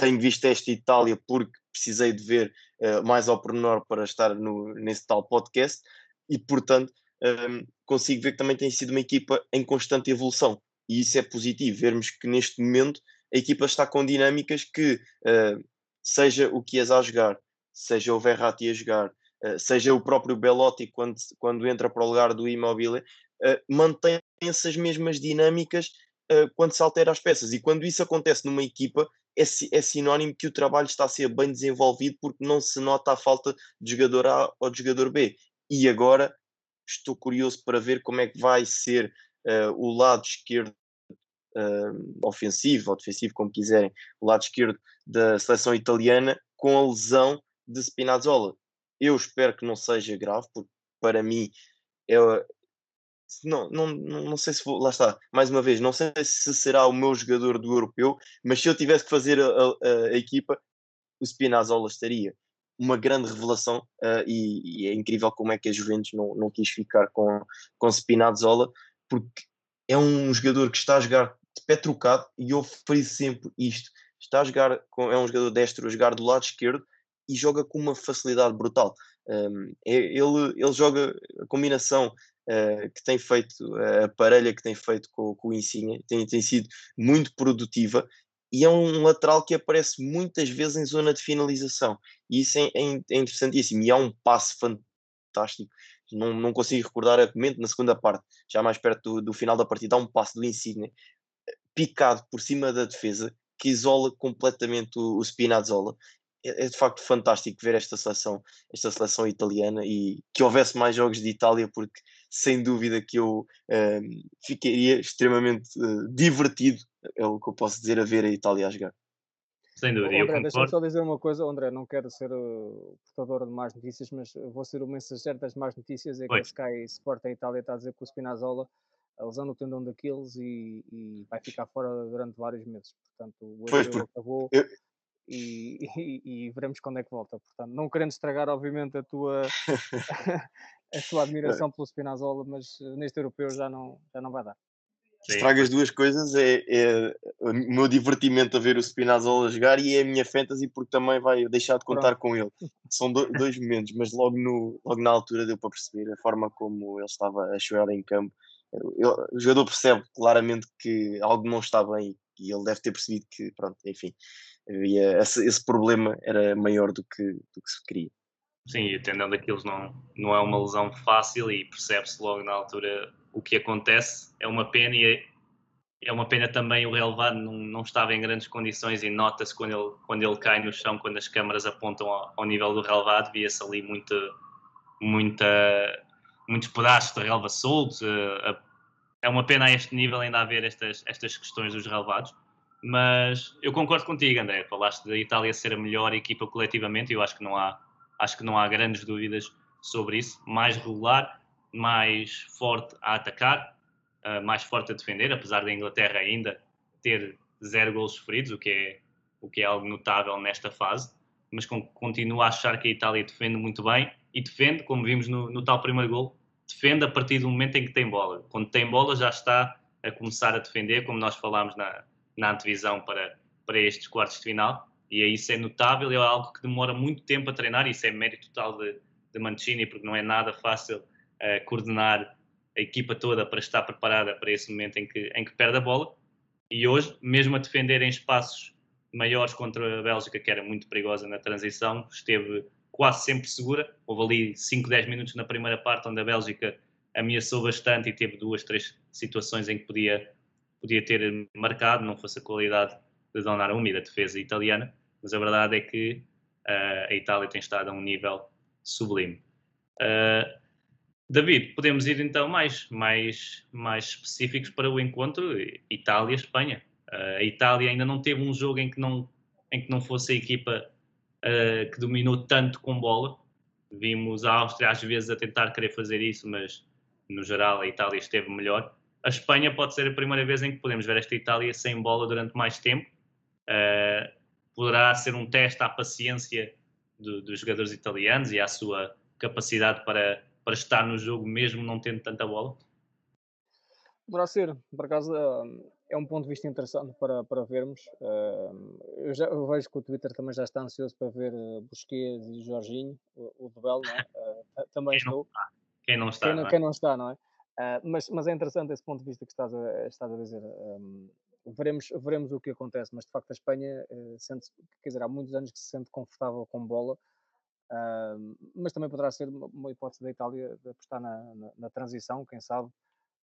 tenho visto esta Itália porque precisei de ver uh, mais ao pormenor para estar no, nesse tal podcast e, portanto, um, ehm, consigo ver que também tem sido uma equipa em constante evolução e isso é positivo, vermos que neste momento a equipa está com dinâmicas que, uh, seja o que a jogar, seja o Verratti a jogar, uh, seja o próprio Belotti quando, quando entra para o lugar do Immobile, uh, mantém-se as mesmas dinâmicas quando se altera as peças. E quando isso acontece numa equipa, é, é sinónimo que o trabalho está a ser bem desenvolvido porque não se nota a falta de jogador A ou de jogador B. E agora estou curioso para ver como é que vai ser uh, o lado esquerdo uh, ofensivo ou defensivo, como quiserem, o lado esquerdo da seleção italiana com a lesão de Spinazzola. Eu espero que não seja grave, porque para mim é, não, não, não sei se vou, lá está, mais uma vez, não sei se será o meu jogador do europeu, mas se eu tivesse que fazer a, a, a equipa, o Spinazzola estaria. Uma grande revelação uh, e, e, é incrível como é que a Juventus não, não quis ficar com, com Spinazzola, porque é um jogador que está a jogar de pé trocado e eu friso sempre isto. Está a jogar, com, é um jogador destro a jogar do lado esquerdo e joga com uma facilidade brutal. Um, é, ele, ele joga a combinação uh, que tem feito, a parelha que tem feito com, com o Insigne, tem, tem sido muito produtiva e é um lateral que aparece muitas vezes em zona de finalização. E isso é, é, é interessantíssimo. E há um passe fantástico. Não, não consigo recordar a momento na segunda parte, já mais perto do, do final da partida, há um passe do Insigne picado por cima da defesa que isola completamente o, o Spinazzola é, é, de facto fantástico ver esta seleção, esta seleção italiana e que houvesse mais jogos de Itália, porque sem dúvida que eu uh, ficaria extremamente uh, divertido, é o que eu posso dizer, a ver a Itália a jogar.
Sem dúvida.
André, deixa-me só dizer uma coisa, André, não quero ser o portador de más notícias, mas vou ser o mensageiro das más notícias, é que Oi. a Sky Sport em Itália está a dizer que o Spinazzola usando o tendão daqueles e, e, vai ficar fora durante vários meses. Portanto, o
pois, acabou. Eu,
e, e, e, veremos quando é que volta. Portanto, não querendo estragar, obviamente, a tua, a sua admiração pelo Spinazzola, mas neste europeu já não, já não vai dar.
Estraga as duas coisas, é, é, o meu divertimento a ver o Spinazzola jogar e é a minha fantasy porque também vai deixar de contar Pronto. com ele. São do, dois momentos, mas logo, no, logo na altura deu para perceber a forma como ele estava a chorar em campo. o jogador percebe claramente que algo não está bem e ele deve ter percebido que, pronto, enfim, havia esse, esse problema era maior do que, do que se queria.
Sim, e o tendão daqueles não, não é uma lesão fácil e percebe-se logo na altura o que acontece. É uma pena e é, é uma pena também o relevado não, não estava em grandes condições e nota-se quando ele, quando ele cai no chão, quando as câmaras apontam ao, ao nível do relevado, via-se ali muita, muita, muitos pedaços de relva soltos. Eh, é uma pena a este nível ainda haver estas, estas questões dos relevados. Mas eu concordo contigo, André. Falaste da Itália ser a melhor equipa coletivamente eu acho que não há, acho que não há grandes dúvidas sobre isso. Mais regular, mais forte a atacar, uh, mais forte a defender, apesar da Inglaterra ainda ter zero gols sofridos, o que é, o que é algo notável nesta fase, mas continuo a achar que a Itália defende muito bem e defende, como vimos no, no tal primeiro gol, defende a partir do momento em que tem bola. Quando tem bola já está a começar a defender, como nós falámos na, na antevisão para, para estes quartos de final, e isso é notável, é algo que demora muito tempo a treinar, isso é mérito total de, de Mancini, porque não é nada fácil uh, coordenar a equipa toda para estar preparada para esse momento em que, em que perde a bola. E hoje, mesmo a defender em espaços maiores contra a Bélgica, que era muito perigosa na transição, esteve quase sempre segura. Houve ali 5, 10 minutos na primeira parte onde a Bélgica ameaçou bastante e teve duas, três situações em que podia, podia ter marcado, não fosse a qualidade de Donnarumma e da defesa italiana, mas a verdade é que uh, a Itália tem estado a um nível sublime. Uh, David, podemos ir então mais, mais, mais específicos para o encontro Itália-Espanha. Uh, a Itália ainda não teve um jogo em que não, em que não fosse a equipa que dominou tanto com bola. Vimos a Áustria às vezes a tentar querer fazer isso, mas no geral a Itália esteve melhor. A Espanha pode ser a primeira vez em que podemos ver esta Itália sem bola durante mais tempo. Uh, poderá ser um teste à paciência do, dos jogadores italianos e à sua capacidade para para estar no jogo mesmo não tendo tanta bola?
Poderá ser, por acaso é um ponto de vista interessante para, para vermos. Eu, já, eu vejo que o Twitter também já está ansioso para ver eh, Busquets e Jorginho, o, o duelo, não é? Eh, também
quem
estou.
Não quem não está,
quem
não, é?
quem não está, não é? Mas, mas é interessante esse ponto de vista que estás a, estás a dizer. veremos, veremos o que acontece, mas de facto a Espanha uh, sente, quer dizer, há muitos anos que se sente confortável com bola Uh, mas também poderá ser uma, uma, hipótese da Itália de apostar na, na, na transição, quem sabe.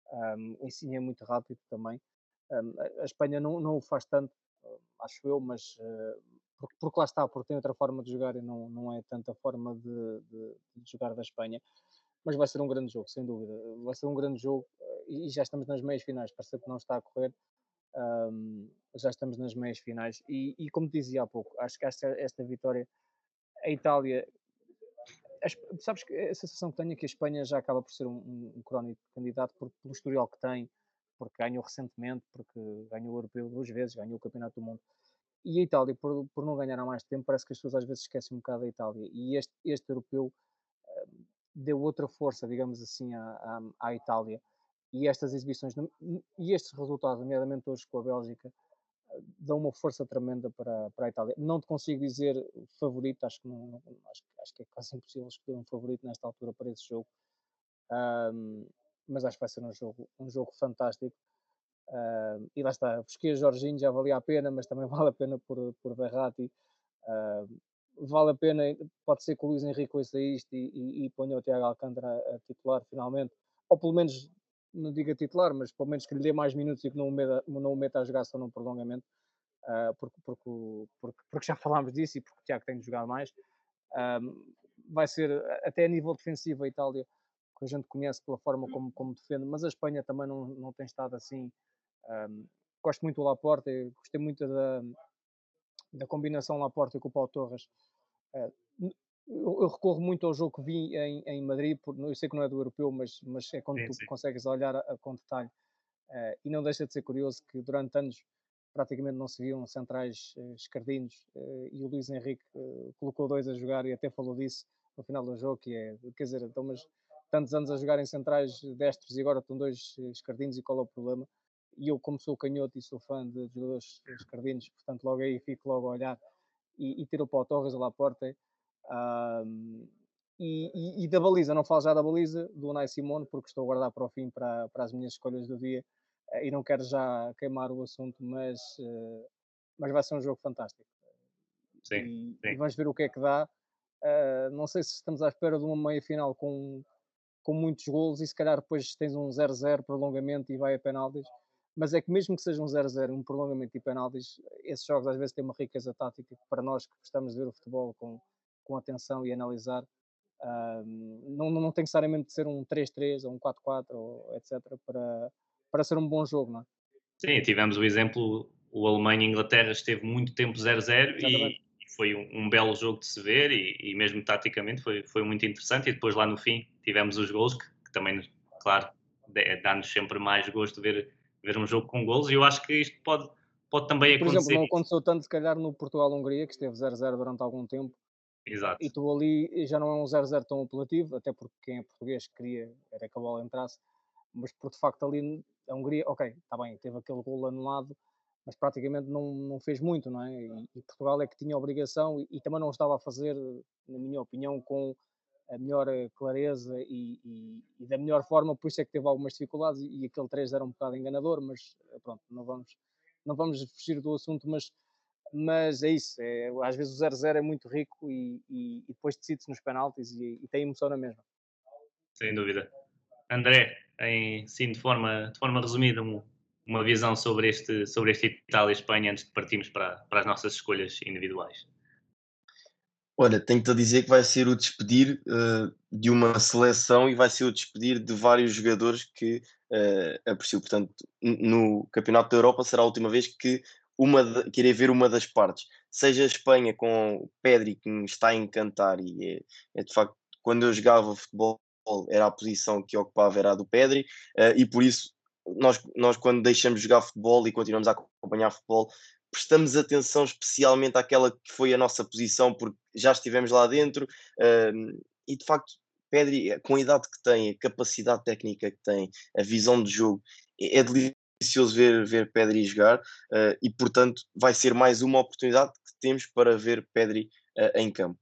Um, o ensino é muito rápido também. Um, a, Espanha não, não o faz tanto, uh, acho eu, mas uh, porque, porque, lá está, porque tem outra forma de jogar e não, não é tanta forma de, de, de, jogar da Espanha. Mas vai ser um grande jogo, sem dúvida. Vai ser um grande jogo e, e já estamos nas meias finais. Parece que não está a correr. Um, já estamos nas meias finais. E, e, como dizia há pouco, acho que esta, esta vitória a Itália. Sabes que a sensação que tenho é que a Espanha já acaba por ser um, um, um crónico candidato por, pelo historial que tem, porque ganhou recentemente, porque ganhou o Europeu duas vezes, ganhou o Campeonato do Mundo. E a Itália, por, por não ganhar há mais tempo, parece que as pessoas às vezes esquecem um bocado da Itália. E este, este Europeu deu outra força, digamos assim, à, à, à Itália. E estas exibições, e estes resultados, nomeadamente hoje com a Bélgica, dão uma força tremenda para, para a Itália. Não te consigo dizer favorito, acho que, não, acho, acho que é quase impossível escolher um favorito nesta altura para esse jogo. Um, mas acho que vai ser um jogo, um jogo fantástico. Um, e lá está, busquei Jorginho, já valia a pena, mas também vale a pena por, por Verratti. Um, vale a pena, pode ser que o Luís Henrique ouça isto e, e, e ponha o Tiago Alcântara a titular finalmente, ou pelo menos não diga titular, mas pelo menos que lhe dê mais minutos e que não o meta, não o meta a jogar só num prolongamento, uh, porque, porque, porque, porque, já falámos disso e porque o Tiago tem de jogar mais. Um, vai ser, até a nível defensivo, a Itália, que a gente conhece pela forma como, como defende, mas a Espanha também não, não tem estado assim. Um, gosto muito do Laporte, gostei muito da, da combinação Laporte com o Paulo Torres. Uh, eu, eu, recorro muito ao jogo que vi em, em Madrid, por, eu sei que não é do europeu, mas, mas é quando sim, tu sim. consegues olhar a, a, com detalhe. Uh, e não deixa de ser curioso que durante anos praticamente não se viam centrais uh, escardinos e o Luís Henrique colocou dois a jogar e até falou disso no final do jogo, que é, quer dizer, então, mas tantos anos a jogar em centrais destros e agora estão dois escardinos e qual é o problema? E eu, como sou canhoto e sou fã de jogadores escardinos, portanto, logo aí fico logo a olhar e, e tiro para o Torres a Laporte. Um, e, e, e, da baliza, não falo já da baliza do Unai Simone, porque estou a guardar para o fim para, para as minhas escolhas do dia eh, e não quero já queimar o assunto, mas, uh, mas vai ser um jogo fantástico.
Sim, e, sim.
e vamos ver o que é que dá. Uh, não sei se estamos à espera de uma meia final com, com muitos golos e se calhar depois tens um 0-0 prolongamento e vai a penaltis. Mas é que mesmo que seja um 0-0, um prolongamento e penaltis, esses jogos às vezes têm uma riqueza tática que para nós que gostamos de ver o futebol com, com atenção e analisar, uh, não, não tem necessariamente de ser um 3-3 ou um 4-4 ou etc. para, para ser um bom jogo, não é?
Sim, tivemos o exemplo, o Alemanha e Inglaterra esteve muito tempo 0-0 e foi um, um, belo jogo de se ver e, e, mesmo taticamente foi, foi muito interessante e depois lá no fim tivemos os gols que, que também, claro, dá-nos sempre mais gosto ver, ver um jogo com gols e eu acho que isto pode, pode também
acontecer.
Por
exemplo, não aconteceu tanto se calhar no Portugal-Hungria que esteve 0-0 durante algum tempo
Exato.
e tu ali já não é um 0-0 tão apelativo, até porque quem é português queria era que a bola entrasse mas por de facto ali a Hungria, ok, está bem, teve aquele gol anulado, mas praticamente não, não fez muito, não é? E, e Portugal é que tinha obrigação e, e, também não estava a fazer, na minha opinião, com a melhor eh, clareza e, e, e, da melhor forma, por isso é que teve algumas dificuldades e, aquele 3 era um bocado enganador, mas eh, pronto, não vamos, não vamos fugir do assunto, mas, mas é isso, é, às vezes o 0-0 é muito rico e, depois decide-se nos penaltis e, tem emoção na mesma.
Sem dúvida. André, em, sim, de forma, de forma resumida, um, uma visão sobre este, sobre este Itália e Espanha antes de partirmos para, para as nossas escolhas individuais.
Olha, tenho-te a dizer que vai ser o despedir uh, de uma seleção e vai ser o despedir de vários jogadores que uh, aprecio. Portanto, no Campeonato da Europa será a última vez que, uma de, ver uma das partes. Seja a Espanha com Pedri, que me está a encantar, e é, é de facto, quando eu jogava futebol era a posição que ocupava, era a do Pedri, uh, e por isso nós, nós quando deixamos de jogar futebol e continuamos a acompanhar futebol, prestamos atenção especialmente àquela que foi a nossa posição, porque já estivemos lá dentro, uh, e de facto Pedri, com a idade que tem, a capacidade técnica que tem, a visão de jogo, é, é delicioso ver, ver Pedri jogar uh, e, portanto, vai ser mais uma oportunidade que temos para ver Pedri uh, em campo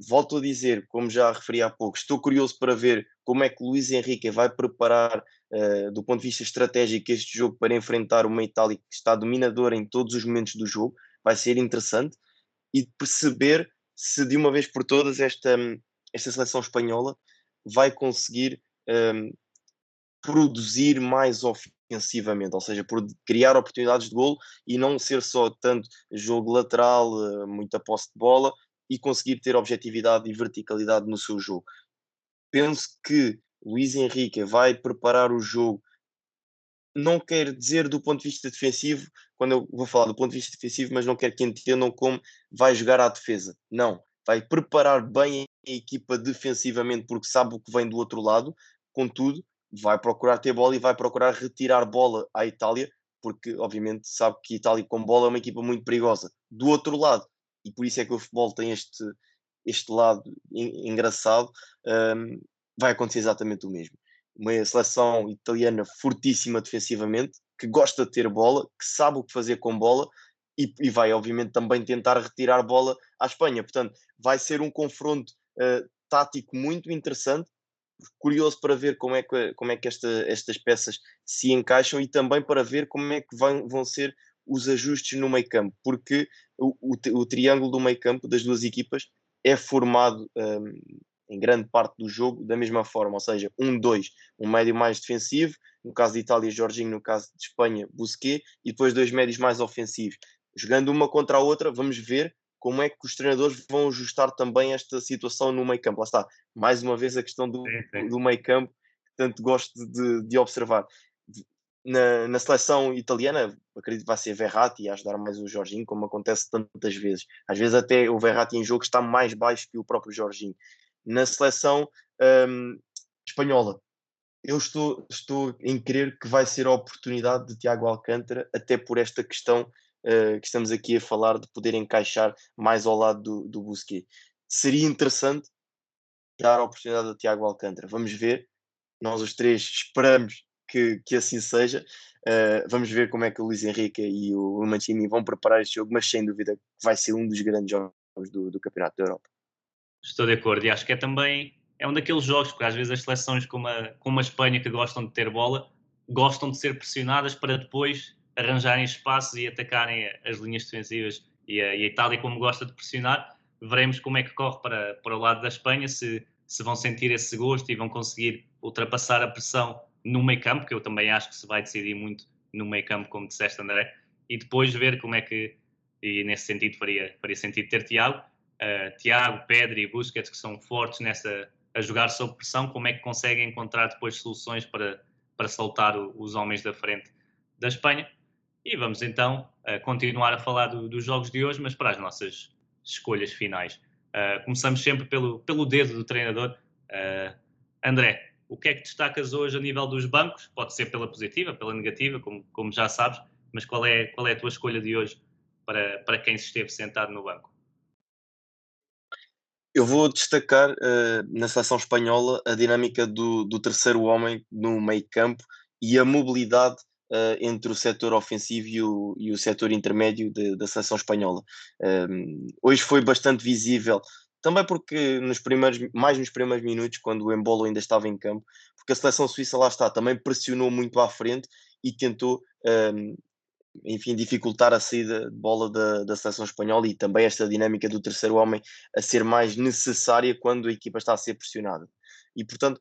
volto a dizer, como já referi há pouco, estou curioso para ver como é que Luís Henrique vai preparar, uh, do ponto de vista estratégico, este jogo para enfrentar uma Itália que está dominadora em todos os momentos do jogo. Vai ser interessante e perceber se de uma vez por todas esta, esta seleção espanhola vai conseguir um, ehm, produzir mais ofensivamente, ou seja, por criar oportunidades de golo e não ser só tanto jogo lateral, eh, muita posse de bola, e conseguir ter objetividade e verticalidade no seu jogo. Penso que Luís Henrique vai preparar o jogo, não quer dizer do ponto de vista defensivo, quando eu vou falar do ponto de vista defensivo, mas não quero que entendam como vai jogar à defesa. Não, vai preparar bem a equipa defensivamente porque sabe o que vem do outro lado, contudo, vai procurar ter bola e vai procurar retirar bola à Itália, porque obviamente sabe que a Itália com bola é uma equipa muito perigosa. Do outro lado, e por isso é que o futebol tem este, este lado engraçado, um, vai acontecer exatamente o mesmo. Uma seleção italiana fortíssima defensivamente, que gosta de ter bola, que sabe o que fazer com bola e, e vai, obviamente, também tentar retirar bola à Espanha. Portanto, vai ser um confronto uh, tático muito interessante. Curioso para ver como é que, como é que esta, estas peças se encaixam e também para ver como é que vão, vão ser os ajustes no meio campo, porque o, o, o triângulo do meio campo das duas equipas é formado um, em grande parte do jogo da mesma forma, ou seja, um, dois, um médio mais defensivo, no caso de Itália, Jorginho, no caso de Espanha, Busquets, e depois dois médios mais ofensivos. Jogando uma contra a outra, vamos ver como é que os treinadores vão ajustar também esta situação no meio campo. Lá está, mais uma vez a questão do, do meio campo, que tanto gosto de, de observar na, na, seleção italiana, acredito que vai ser Verratti a ajudar mais o Jorginho, como acontece tantas vezes. Às vezes até o Verratti em jogo está mais baixo que o próprio Jorginho. Na seleção um, espanhola, eu estou, estou em crer que vai ser a oportunidade de Tiago Alcântara, até por esta questão uh, que estamos aqui a falar, de poder encaixar mais ao lado do, do Busquets. Seria interessante dar a oportunidade a Tiago Alcântara. Vamos ver, nós os três esperamos que, que assim seja. Uh, vamos ver como é que o Luís Henrique e o Mancini vão preparar este jogo, mas sem dúvida vai ser um dos grandes jogos do, do Campeonato da Europa.
Estou de acordo e acho que é também é um daqueles jogos, porque às vezes as seleções como a, como a Espanha que gostam de ter bola, gostam de ser pressionadas para depois arranjarem espaços e atacarem as linhas defensivas. E a, e a Itália, como gosta de pressionar, veremos como é que corre para, para o lado da Espanha, se, se vão sentir esse gosto e vão conseguir ultrapassar a pressão no meio campo, que eu também acho que se vai decidir muito no meio campo, como disseste, André, e depois ver como é que, e nesse sentido faria, faria sentido ter Tiago, uh, Tiago, Pedro e Busquets, que são fortes nessa, a jogar sob pressão, como é que conseguem encontrar depois soluções para, para soltar o, os homens da frente da Espanha. E vamos então uh, continuar a falar do, dos jogos de hoje, mas para as nossas escolhas finais. Uh, começamos sempre pelo, pelo dedo do treinador. Uh, André, o que é que destacas hoje a nível dos bancos? Pode ser pela positiva, pela negativa, como, como já sabes, mas qual é, qual é a tua escolha de hoje para, para quem se esteve sentado no banco?
Eu vou destacar uh, na seleção espanhola a dinâmica do, do terceiro homem no meio campo e a mobilidade uh, entre o setor ofensivo e o, e o setor intermédio de, da seleção espanhola. Um, hoje foi bastante visível, também porque nos primeiros, mais nos primeiros minutos, quando o Embolo ainda estava em campo, porque a seleção suíça lá está, também pressionou muito à frente e tentou um, enfim, dificultar a saída de bola da, da seleção espanhola e também esta dinâmica do terceiro homem a ser mais necessária quando a equipa está a ser pressionada. E portanto,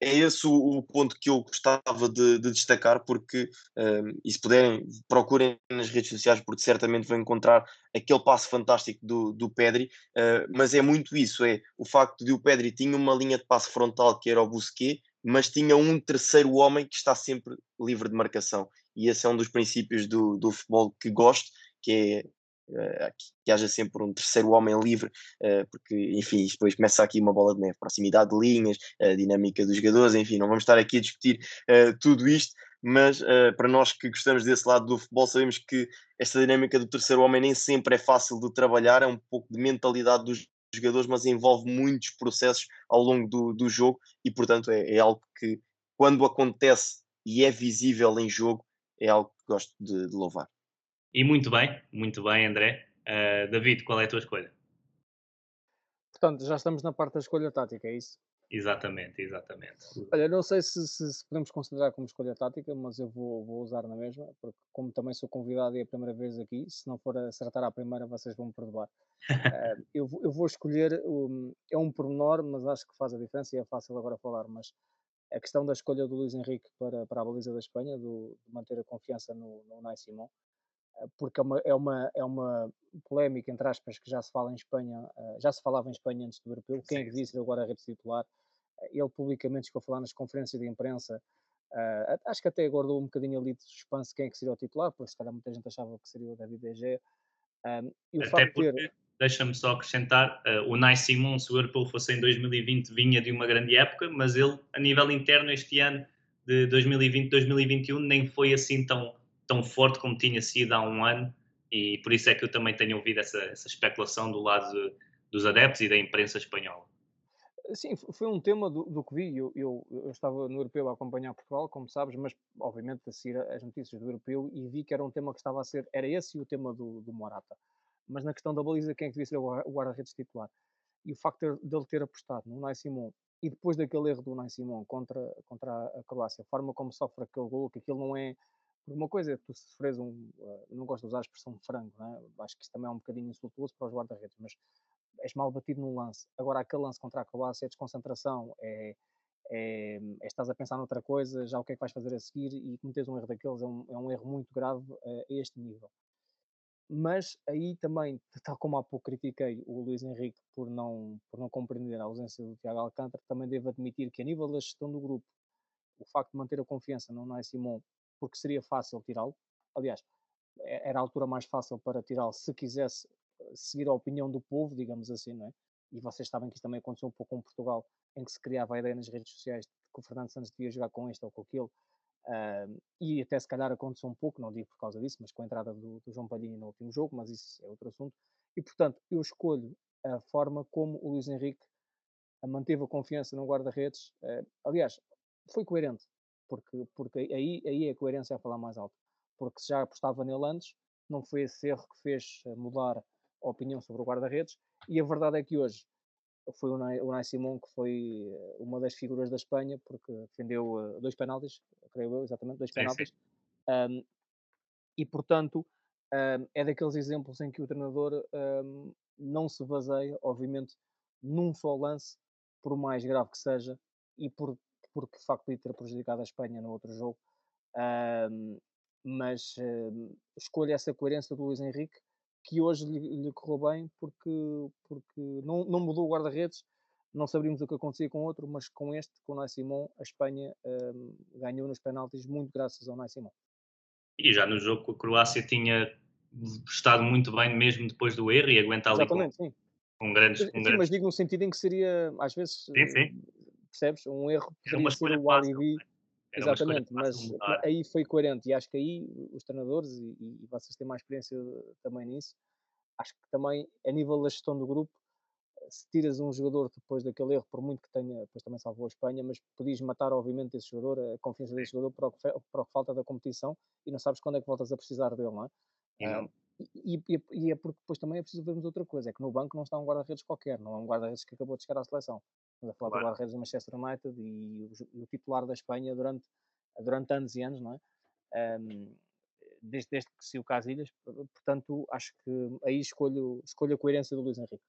é esse o, ponto que eu gostava de, de destacar, porque, um, e se puderem, procurem nas redes sociais, porque certamente vão encontrar aquele passo fantástico do, do Pedri, uh, mas é muito isso, é o facto de o Pedri tinha uma linha de passo frontal que era o Busquet, mas tinha um terceiro homem que está sempre livre de marcação. E esse é um dos princípios do, do futebol que gosto, que é que haja sempre um terceiro homem livre, uh, porque, enfim, depois começa aqui uma bola de neve, proximidade de linhas, a dinâmica dos jogadores, enfim, não vamos estar aqui a discutir uh, tudo isto, mas para nós que gostamos desse lado do futebol, sabemos que esta dinâmica do terceiro homem nem sempre é fácil de trabalhar, é um pouco de mentalidade dos jogadores, mas envolve muitos processos ao longo do, do jogo e, portanto, é, é, algo que, quando acontece e é visível em jogo, é algo que gosto de, de louvar.
E muito bem, muito bem, André. Uh, David, qual é a tua escolha?
Portanto, já estamos na parte da escolha tática, é isso?
Exatamente, exatamente.
Olha, não sei se, se, se, podemos considerar como escolha tática, mas eu vou, vou, usar na mesma, porque como também sou convidado e é a primeira vez aqui, se não for acertar à primeira, vocês vão me perdoar. uh, eu, eu, vou escolher, um, é um pormenor, mas acho que faz a diferença e é fácil agora falar, mas a questão da escolha do Luís Henrique para, para a baliza da Espanha, do, de manter a confiança no, no Nai Simon, uh, porque é uma, é, uma, é uma polémica, entre aspas, que já se fala em Espanha, uh, já se falava em Espanha antes do europeu, quem é que disse agora a rede titular, ele publicamente ficou a falar nas conferências de imprensa, uh, acho que até guardou um bocadinho ali de suspense quem é que seria o titular, porque se calhar muita gente achava que seria o David. Um,
e o até porque, ter... deixa-me só acrescentar, uh, o Nai Simon, se o Liverpool fosse em 2020, vinha de uma grande época, mas ele, a nível interno, este ano de 2020-2021, nem foi assim tão, tão forte como tinha sido há um ano, e por isso é que eu também tenho ouvido essa, essa especulação do lado de, dos adeptos e da imprensa espanhola.
Sim, foi um tema do, do que vi. Eu, eu, eu, estava no Europeu a acompanhar Portugal, como sabes, mas obviamente a seguir as notícias do Europeu e vi que era um tema que estava a ser, era esse o tema do, do Morata. Mas na questão da baliza, quem é que devia ser o guarda-redes titular? E o facto dele ter apostado no Nai Simon e depois daquele erro do Nai Simon contra, contra a Croácia, a forma como sofre aquele gol, que aquilo não é. Uma coisa é tu sofres um. Uh, não gosto de usar a expressão frango, né? acho que isso também é um bocadinho insultuoso para os guarda-redes, mas és mal batido num lance. Agora, aquele lance contra a Croácia é desconcentração, é, é, é, estás a pensar noutra coisa, já o que é que vais fazer a seguir e cometeres um erro daqueles é um, é um erro muito grave uh, a este nível. Mas aí também, tal como há pouco critiquei o Luís Henrique por não, por não compreender a ausência do Tiago Alcântara, também devo admitir que a nível da gestão do grupo, o facto de manter a confiança no Nai Simon, porque seria fácil tirá-lo, aliás, é, era a altura mais fácil para tirá-lo se quisesse seguir a opinião do povo, digamos assim, não é? E vocês sabem que isto também aconteceu um pouco com Portugal, em que se criava a ideia nas redes sociais de que o Fernando Santos devia jogar com este ou com aquele, uh, e até se calhar aconteceu um pouco, não digo por causa disso, mas com a entrada do, do João Palhinha no último jogo, mas isso é outro assunto. E portanto, eu escolho a forma como o Luís Henrique manteve a confiança no guarda-redes. aliás, foi coerente, porque, porque aí, aí é a coerência a falar mais alto. Porque se já apostava nele antes, não foi esse erro que fez mudar a opinião sobre o guarda-redes. E a verdade é que hoje foi o Nai Simon que foi uma das figuras da Espanha, porque defendeu dois penaltis, creio eu, exatamente, dois penaltis. Um, e, portanto, um, é daqueles exemplos em que o treinador um, não se baseia, obviamente, num só lance, por mais grave que seja, e por, porque de facto ia ter prejudicado a Espanha no outro jogo. Um, mas escolha essa coerência do Luís Henrique, que hoje lhe, lhe correu bem, porque, porque não, não mudou o guarda-redes, não sabíamos o que acontecia com outro, mas com este, com o Nai Simon, a Espanha ganhou nos penaltis muito graças ao Nai Simon.
E já no jogo com a Croácia tinha estado muito bem mesmo depois do erro e aguentar ali com, sim. com grandes... Com
sim,
grandes...
mas digo no sentido em que seria, às vezes,
sim, sim.
Percebes? Um erro poderia ser o alibi... Exatamente, mas aí foi coerente e acho que aí os treinadores, e, e vocês têm mais experiência também nisso, acho que também a nível da gestão do grupo, se tiras um jogador depois daquele erro, por muito que tenha, depois também salvou a Espanha, mas podias matar obviamente esse jogador, a confiança desse jogador para o, que, para o que falta da competição e não sabes quando é que voltas a precisar dele, não é?
Não.
E, e, e, é porque depois também é preciso vermos outra coisa, é que no banco não está um guarda-redes qualquer, não é um guarda-redes que acabou de chegar à seleção. Estamos a falar claro. do guarda-redes do Manchester United e o, o, titular da Espanha durante, durante anos e anos, não é? Um, desde, desde que se o Casilhas, portanto, acho que aí escolho, escolho a coerência do Luís Henrique.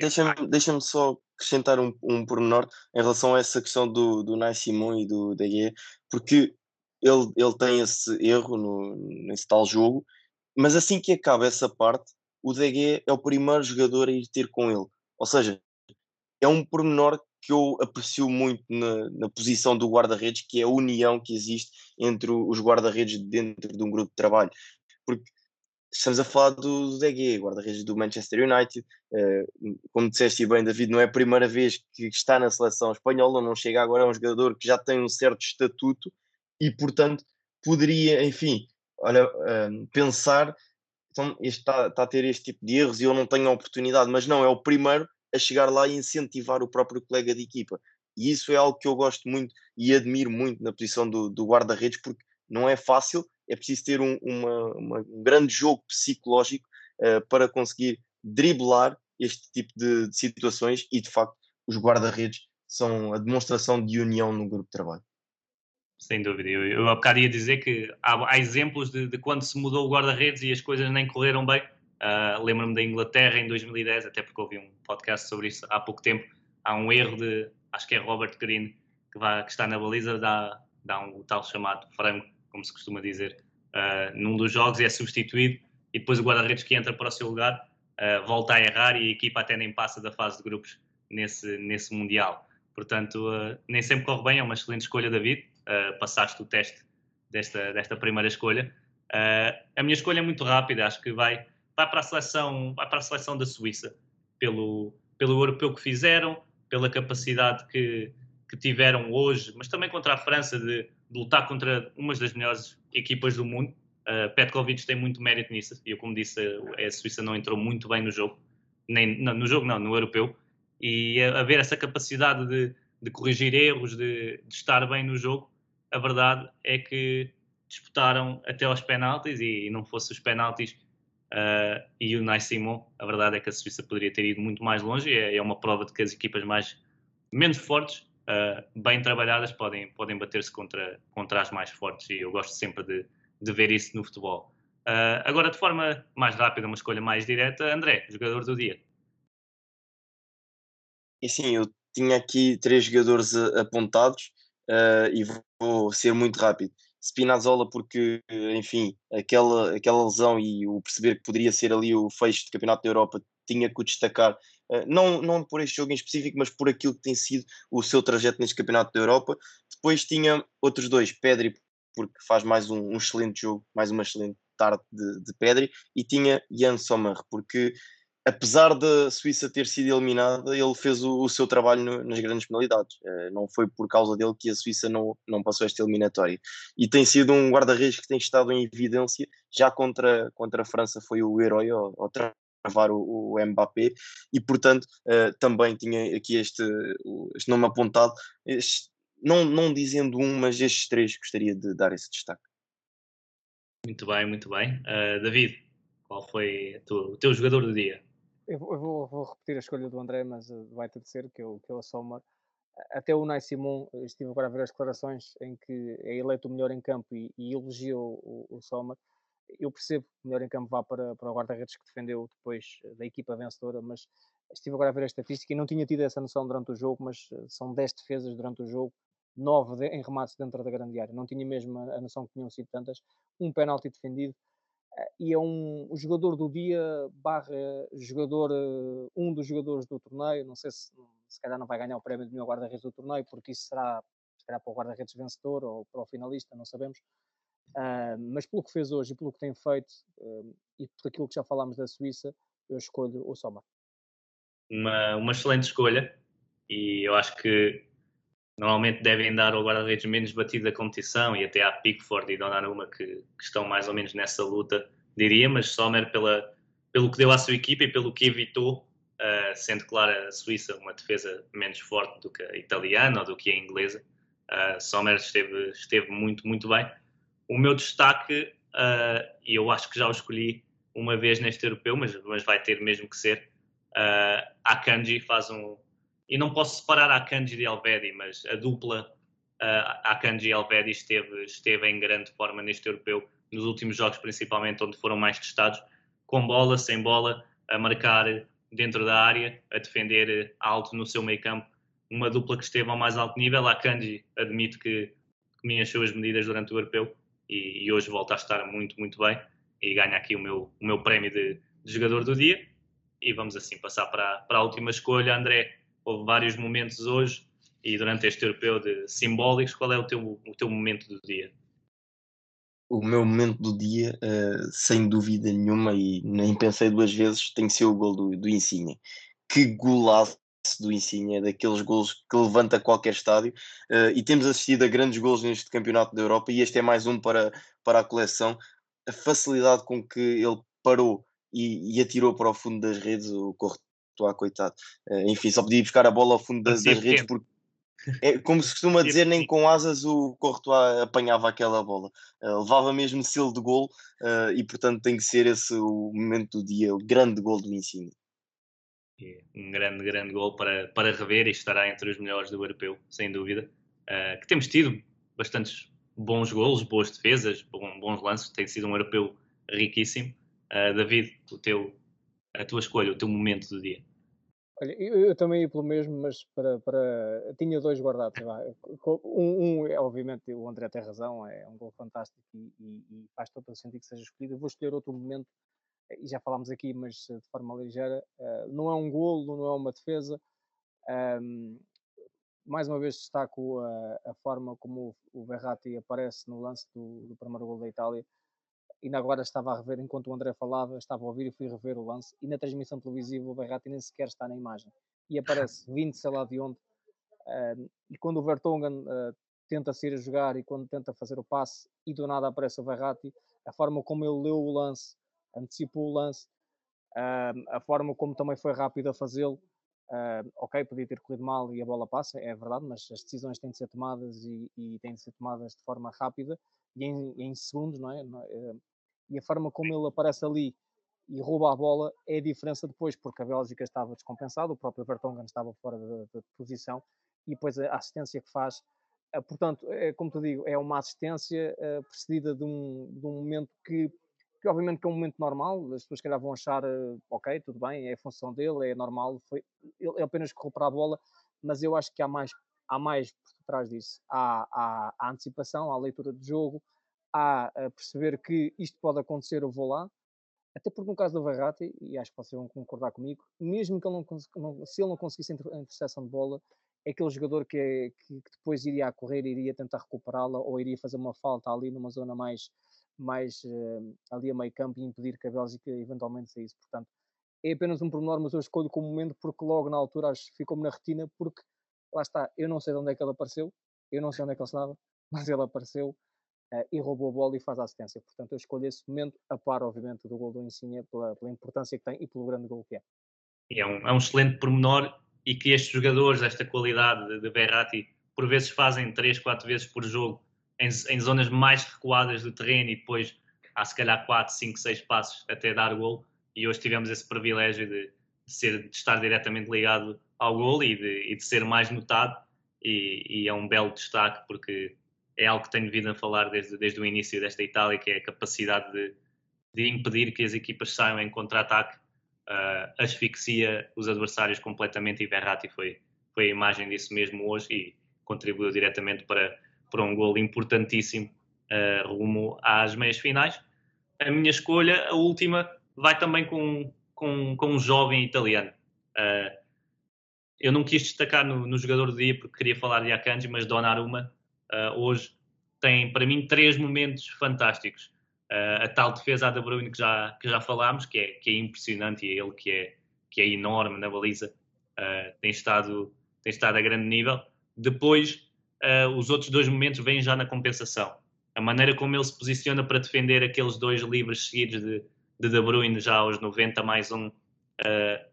Deixa-me deixa só acrescentar um, um pormenor em relação a essa questão do, do Nai Simon e do Degué, porque ele, ele tem esse erro no, nesse tal jogo, mas assim que acaba essa parte, o Degué é o primeiro jogador a ir ter com ele. Ou seja, é um pormenor que eu aprecio muito na, na posição do guarda-redes, que é a união que existe entre os guarda-redes dentro de um grupo de trabalho. Porque estamos a falar do, do DG, guarda-redes do Manchester United. Uh, como disseste bem, David, não é a primeira vez que está na seleção espanhola, não chega agora, é um jogador que já tem um certo estatuto e, portanto, poderia, enfim, olha, uh, pensar. Então, este está, está a ter este tipo de erros e eu não tenho a oportunidade, mas não, é o primeiro a chegar lá e incentivar o próprio colega de equipa. E isso é algo que eu gosto muito e admiro muito na posição do, do guarda-redes, porque não é fácil, é preciso ter um, uma, uma, um grande jogo psicológico uh, para conseguir driblar este tipo de, de situações e, de facto, os guarda-redes são a demonstração de união no grupo de trabalho.
Sem dúvida. Eu, eu há bocado ia dizer que há, há exemplos de, de, quando se mudou o guarda-redes e as coisas nem correram bem. Uh, Lembro-me da Inglaterra em 2010, até porque ouvi um podcast sobre isso há pouco tempo. Há um erro de, acho que é Robert Green, que, vai, que está na baliza, dá, dá um tal chamado frango, como se costuma dizer, uh, num dos jogos e é substituído. E depois o guarda-redes que entra para o seu lugar uh, volta a errar e a equipa até nem passa da fase de grupos nesse, nesse Mundial. Portanto, nem sempre corre bem, é uma excelente escolha, David. passaste o teste desta, desta primeira escolha. a minha escolha é muito rápida, acho que vai vai para a seleção, vai para a seleção da Suíça, pelo, pelo europeu que fizeram, pela capacidade que, que tiveram hoje, mas também contra a França de, de lutar contra umas das melhores equipas do mundo. Uh, Petkovic tem muito mérito nisso, eu, como disse, a, Suíça não entrou muito bem no jogo, nem no jogo não, no europeu, e haver essa capacidade de, de corrigir erros, de, de, estar bem no jogo, a verdade é que disputaram até aos penaltis e, e não fosse os penaltis Uh, e o Nai Simon, a verdade é que a Suíça poderia ter ido muito mais longe, é, é uma prova de que as equipas mais menos fortes, uh, bem trabalhadas, podem, podem bater-se contra, contra as mais fortes, e eu gosto sempre de, de ver isso no futebol. Uh, agora, de forma mais rápida, uma escolha mais direta, André, jogador do dia.
E sim, eu tinha aqui três jogadores apontados e vou ser muito rápido. Spinazzola porque, enfim, aquela, aquela lesão e o perceber que poderia ser ali o fecho de Campeonato da Europa tinha que o destacar, eh, não, não por este jogo em específico, mas por aquilo que tem sido o seu trajeto neste Campeonato da Europa. Depois tinha outros dois, Pedri, porque faz mais um, um excelente jogo, mais uma excelente tarde de, de Pedri, e tinha Jan Sommer, porque apesar da Suíça ter sido eliminada, ele fez o, o seu trabalho no, nas grandes penalidades. Uh, não foi por causa dele que a Suíça não, não passou esta eliminatória. E tem sido um guarda-redes que tem estado em evidência. Já contra, contra a França foi o herói ao, ao travar o, o Mbappé e portanto uh, também tinha aqui este, este nome apontado este, não, não dizendo um, mas estes três gostaria de dar esse destaque.
Muito bem, muito bem. Uh, David, qual foi tu, o teu jogador do dia?
Eu, vou, vou, repetir a escolha do André, mas uh, vai ter de ser que eu, que eu. Até o Nai Simon, estive agora a ver as declarações em que é eleito o melhor em campo e, e elogiou o, o Sommer eu percebo que o melhor em campo vá para, para o guarda-redes que defendeu depois da equipa vencedora, mas estive agora a ver a estatística e não tinha tido essa noção durante o jogo, mas são 10 defesas durante o jogo, 9 de, em remates dentro da grande área. Não tinha mesmo a, a noção que tinham sido tantas. Um penalti defendido eh, e é um, jogador do dia barra jogador, eh, um dos jogadores do torneio. Não sei se se calhar não vai ganhar o prémio de melhor guarda-redes do torneio, porque isso será, será para o guarda-redes vencedor ou para o finalista, não sabemos. Uh, mas pelo que fez hoje e pelo que tem feito uh, e por aquilo que já falámos da Suíça, eu escolho o Sommer.
Uma, uma excelente escolha e eu acho que normalmente devem dar ao guarda-redes menos batido da competição e até à Pickford e Donnarumma que, que estão mais ou menos nessa luta, diria, mas Sommer pela, pelo que deu à sua equipa e pelo que evitou, uh, sendo claro a Suíça uma defesa menos forte do que a italiana ou do que a inglesa, uh, Sommer esteve, esteve muito, muito bem. O meu destaque, uh, e eu acho que já o escolhi uma vez neste europeu, mas, mas vai ter mesmo que ser, uh, a Kanji faz um. E não posso separar a Kanji de Alvedi, mas a dupla uh, a Kanji e Alvedi esteve, esteve em grande forma neste europeu, nos últimos jogos principalmente, onde foram mais testados, com bola, sem bola, a marcar dentro da área, a defender alto no seu meio campo. Uma dupla que esteve ao mais alto nível. A Kanji admito que, que me encheu as medidas durante o europeu e, e, hoje volta a estar muito, muito bem e ganha aqui o meu, o meu prémio de, de jogador do dia. E vamos assim passar para, para a última escolha. André, houve vários momentos hoje e durante este europeu de simbólicos. Qual é o teu, o teu momento do dia?
O meu momento do dia, uh, sem dúvida nenhuma, e nem pensei duas vezes, tem que ser o gol do, do Insigne. Que golaço do Insigne, é daqueles gols que levanta qualquer estádio uh, e temos assistido a grandes gols neste campeonato da Europa e este é mais um para, para a coleção. A facilidade com que ele parou e, e atirou para o fundo das redes, o Courtois, coitado. Uh, enfim, só podia buscar a bola ao fundo das, das redes porque é, como se costuma dizer, nem com asas o Courtois apanhava aquela bola. Uh, levava mesmo selo de gol uh, e, portanto, tem que ser esse o momento do dia, o grande gol do Insigne
um grande, grande gol para, para rever e estará entre os melhores do europeu, sem dúvida. Uh, que temos tido bastantes bons golos, boas defesas, bons lances, tem sido um europeu riquíssimo. David, o teu, a tua escolha, o teu momento do dia.
Olha, eu, eu, também ia pelo mesmo, mas para, para... tinha dois guardados. Um, um, é, obviamente, o André tem razão, é um gol fantástico e, e, e faz todo o sentido que seja escolhido. Eu vou escolher outro momento e já falámos aqui, mas de forma ligeira, uh, não é um golo, não é uma defesa. Um, mais uma vez destaco a, a forma como o, o Verratti aparece no lance do, do primeiro gol da Itália. Ainda agora estava a rever, enquanto o André falava, estava a ouvir e fui rever o lance. E na transmissão televisiva o Verratti nem sequer está na imagem. E aparece vindo sei lá de onde. e quando o Vertonghen uh, tenta sair a jogar e quando tenta fazer o passe e do nada aparece o Verratti, a forma como ele leu o lance antecipou o lance, uh, a forma como também foi rápido a fazê-lo. Uh, ok, podia ter corrido mal e a bola passa, é verdade, mas as decisões têm de ser tomadas e, e têm de ser tomadas de forma rápida e em, em segundos, não é? E a forma como ele aparece ali e rouba a bola é a diferença depois, porque a Bélgica estava descompensada, o próprio Vertonghen estava fora de, posição e depois a assistência que faz. Uh, portanto, é, como te digo, é uma assistência uh, precedida de um, de um momento que que obviamente que é um momento normal, as pessoas que vão achar, eh, ok, tudo bem, é a função dele, é normal, foi, ele apenas correu para a bola, mas eu acho que há mais, há mais por trás disso. Há, há, há antecipação, há leitura de jogo, a perceber que isto pode acontecer, eu vou lá, até porque no caso do Verratti, e acho que vocês vão concordar comigo, mesmo que ele não, não se ele não conseguisse a interseção de bola, é aquele jogador que, é, que, que depois iria a correr, iria tentar recuperá-la ou iria fazer uma falta ali numa zona mais mais uh, ali a meio campo e impedir que a Bélgica eventualmente saísse. Portanto, é apenas um pormenor, mas eu escolho como momento porque logo na altura acho que ficou-me na retina, porque lá está, eu não sei de onde é que ele apareceu, eu não sei onde é que ele estava, mas ele apareceu uh, e roubou a bola e faz a assistência. Portanto, eu escolho esse momento a par, obviamente, do gol do Insigne pela, pela importância que tem e pelo grande gol que é.
É um, é um excelente pormenor e que estes jogadores, esta qualidade de, de Berratti, por vezes fazem 3, 4 vezes por jogo em, em, zonas mais recuadas do terreno e depois há se calhar 4, 5, 6 passos até dar gol e hoje tivemos esse privilégio de, de ser, de estar diretamente ligado ao gol e de, e de ser mais notado e, e, é um belo destaque porque é algo que tenho vindo a falar desde, desde o início desta Itália, que é a capacidade de, de impedir que as equipas saiam em contra-ataque, uh, asfixia os adversários completamente e Verratti foi, foi a imagem disso mesmo hoje e contribuiu diretamente para, para um gol importantíssimo uh, rumo às meias finais. A minha escolha, a última, vai também com, com, com um jovem italiano. Uh, eu não quis destacar no, no, jogador do dia porque queria falar de Akanji, mas Donnarumma uh, hoje tem para mim três momentos fantásticos. Uh, a tal defesa a De Bruyne que já, que já falámos, que é, que é impressionante e é ele que é, que é enorme na baliza, uh, tem, estado, tem estado a grande nível. Depois, os outros dois momentos vêm já na compensação. A maneira como ele se posiciona para defender aqueles dois livres seguidos de, de De Bruyne já aos 90 mais um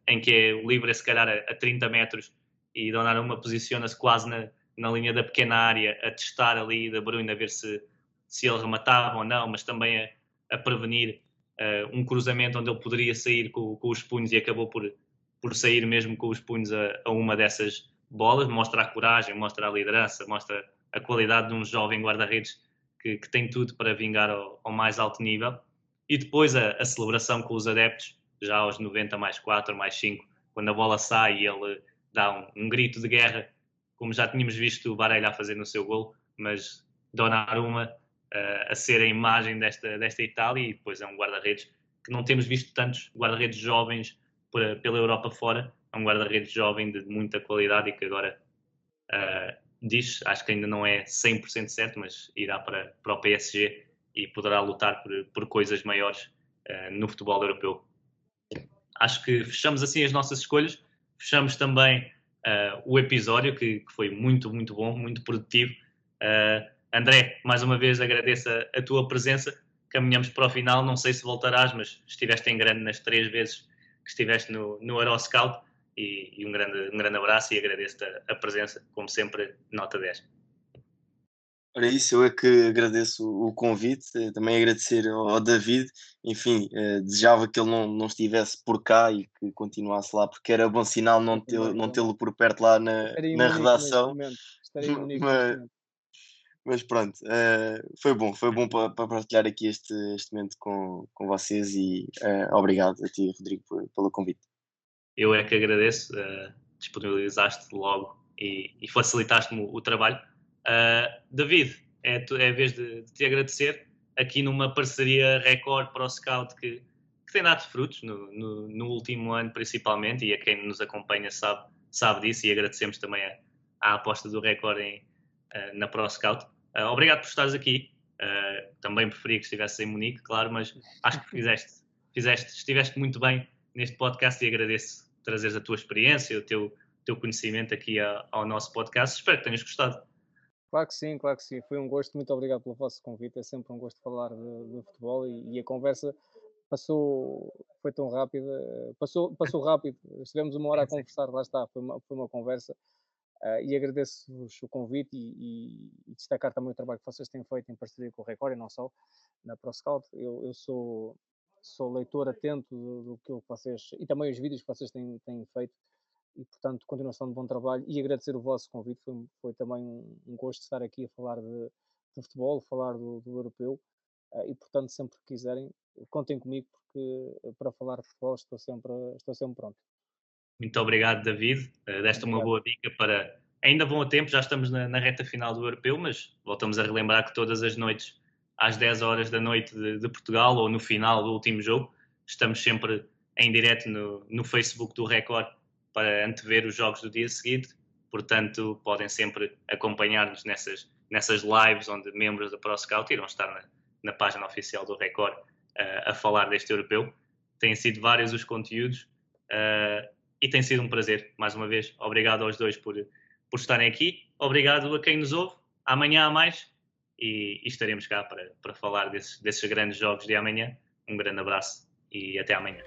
em que é o livre é se calhar a, a 30 metros e Donnarumma posiciona-se quase na, na linha da pequena área a testar ali da Bruyne a ver se, se ele rematava ou não, mas também a, a prevenir uh, um cruzamento onde ele poderia sair com, com, os punhos e acabou por, por sair mesmo com os punhos a, a, uma dessas bolas. Mostra a coragem, mostra a liderança, mostra a qualidade de um jovem guarda-redes que, que, tem tudo para vingar ao, ao mais alto nível. E depois a, a, celebração com os adeptos, já aos 90 mais 4, mais 5, quando a bola sai e ele dá um, um grito de guerra, como já tínhamos visto o Barella a fazer no seu gol, mas Donnarumma uh, a ser a imagem desta, desta Itália e depois é um guarda-redes que não temos visto tantos guarda-redes jovens por, pela Europa fora, é um guarda-redes jovem de muita qualidade e que agora uh, diz, acho que ainda não é 100% certo, mas irá para, para o PSG e poderá lutar por, por coisas maiores uh, no futebol europeu. Acho que fechamos assim as nossas escolhas, fechamos também uh, o episódio, que, que, foi muito, muito bom, muito produtivo. Uh, André, mais uma vez agradeço a, a, tua presença. Caminhamos para o final, não sei se voltarás, mas estiveste em grande nas três vezes que estiveste no, no Euroscout e, e um, grande, um grande abraço e agradeço-te a, a presença, como sempre, nota 10.
Ora, isso, eu é que agradeço o convite, eh, também agradecer ao David, enfim, eh, desejava que ele não, não estivesse por cá e que continuasse lá, porque era bom sinal não tê-lo não tê por perto lá na, na redação. Mas, mas, pronto, uh, foi bom, foi bom para, para partilhar aqui este, este momento com, com vocês e obrigado a ti, Rodrigo, pelo convite.
Eu é que agradeço, disponibilizaste logo e, e facilitaste-me o trabalho Uh, David, é, é a vez de, de, te agradecer aqui numa parceria recorde para o Scout que, que tem dado frutos no, no, no, último ano, principalmente, e a quem nos acompanha sabe, sabe disso, e agradecemos também a, a aposta do recorde em, uh, na Pro Scout. Uh, obrigado por estares aqui. também preferia que estivesse em Munique, claro, mas acho que fizeste, fizeste, estiveste muito bem neste podcast e agradeço trazeres a tua experiência, o teu, teu conhecimento aqui ao nosso podcast. Espero que tenhas gostado.
Claro que sim, claro que sim. Foi um gosto. Muito obrigado pelo vosso convite. É sempre um gosto falar de, de futebol e, e, a conversa passou, foi tão rápida, passou, passou rápido. Estivemos uma hora a conversar, lá está, foi uma, foi uma conversa. Uh, e agradeço-vos o convite e, e, e, destacar também o trabalho que vocês têm feito em parceria com o Record e não só na ProScout. Eu, eu sou, sou leitor atento do, do que vocês e também os vídeos que vocês têm, têm feito e, portanto, continuação de bom trabalho e agradecer o vosso convite. Foi, foi também um, um, gosto estar aqui a falar de, de futebol, falar do, do europeu uh, e, portanto, sempre que quiserem, contem comigo porque eh, para falar de futebol estou sempre, estou sempre pronto.
Muito obrigado, David. Uh, deste uma boa dica para. Ainda vão a tempo, já estamos na, na, reta final do europeu, mas voltamos a relembrar que todas as noites, às 10 horas da noite de, de Portugal ou no final do último jogo, estamos sempre em direto no, no Facebook do Record para antever os jogos do dia seguinte. Portanto, podem sempre acompanhar-nos nessas, nessas lives onde membros da ProScout irão estar na, na página oficial do Record uh, a falar deste europeu. Têm sido vários os conteúdos uh, e tem sido um prazer. Mais uma vez, obrigado aos dois por, por estarem aqui. Obrigado a quem nos ouve. Amanhã há mais e, e estaremos cá para, para falar desses, desses grandes jogos de amanhã. Um grande abraço e até amanhã.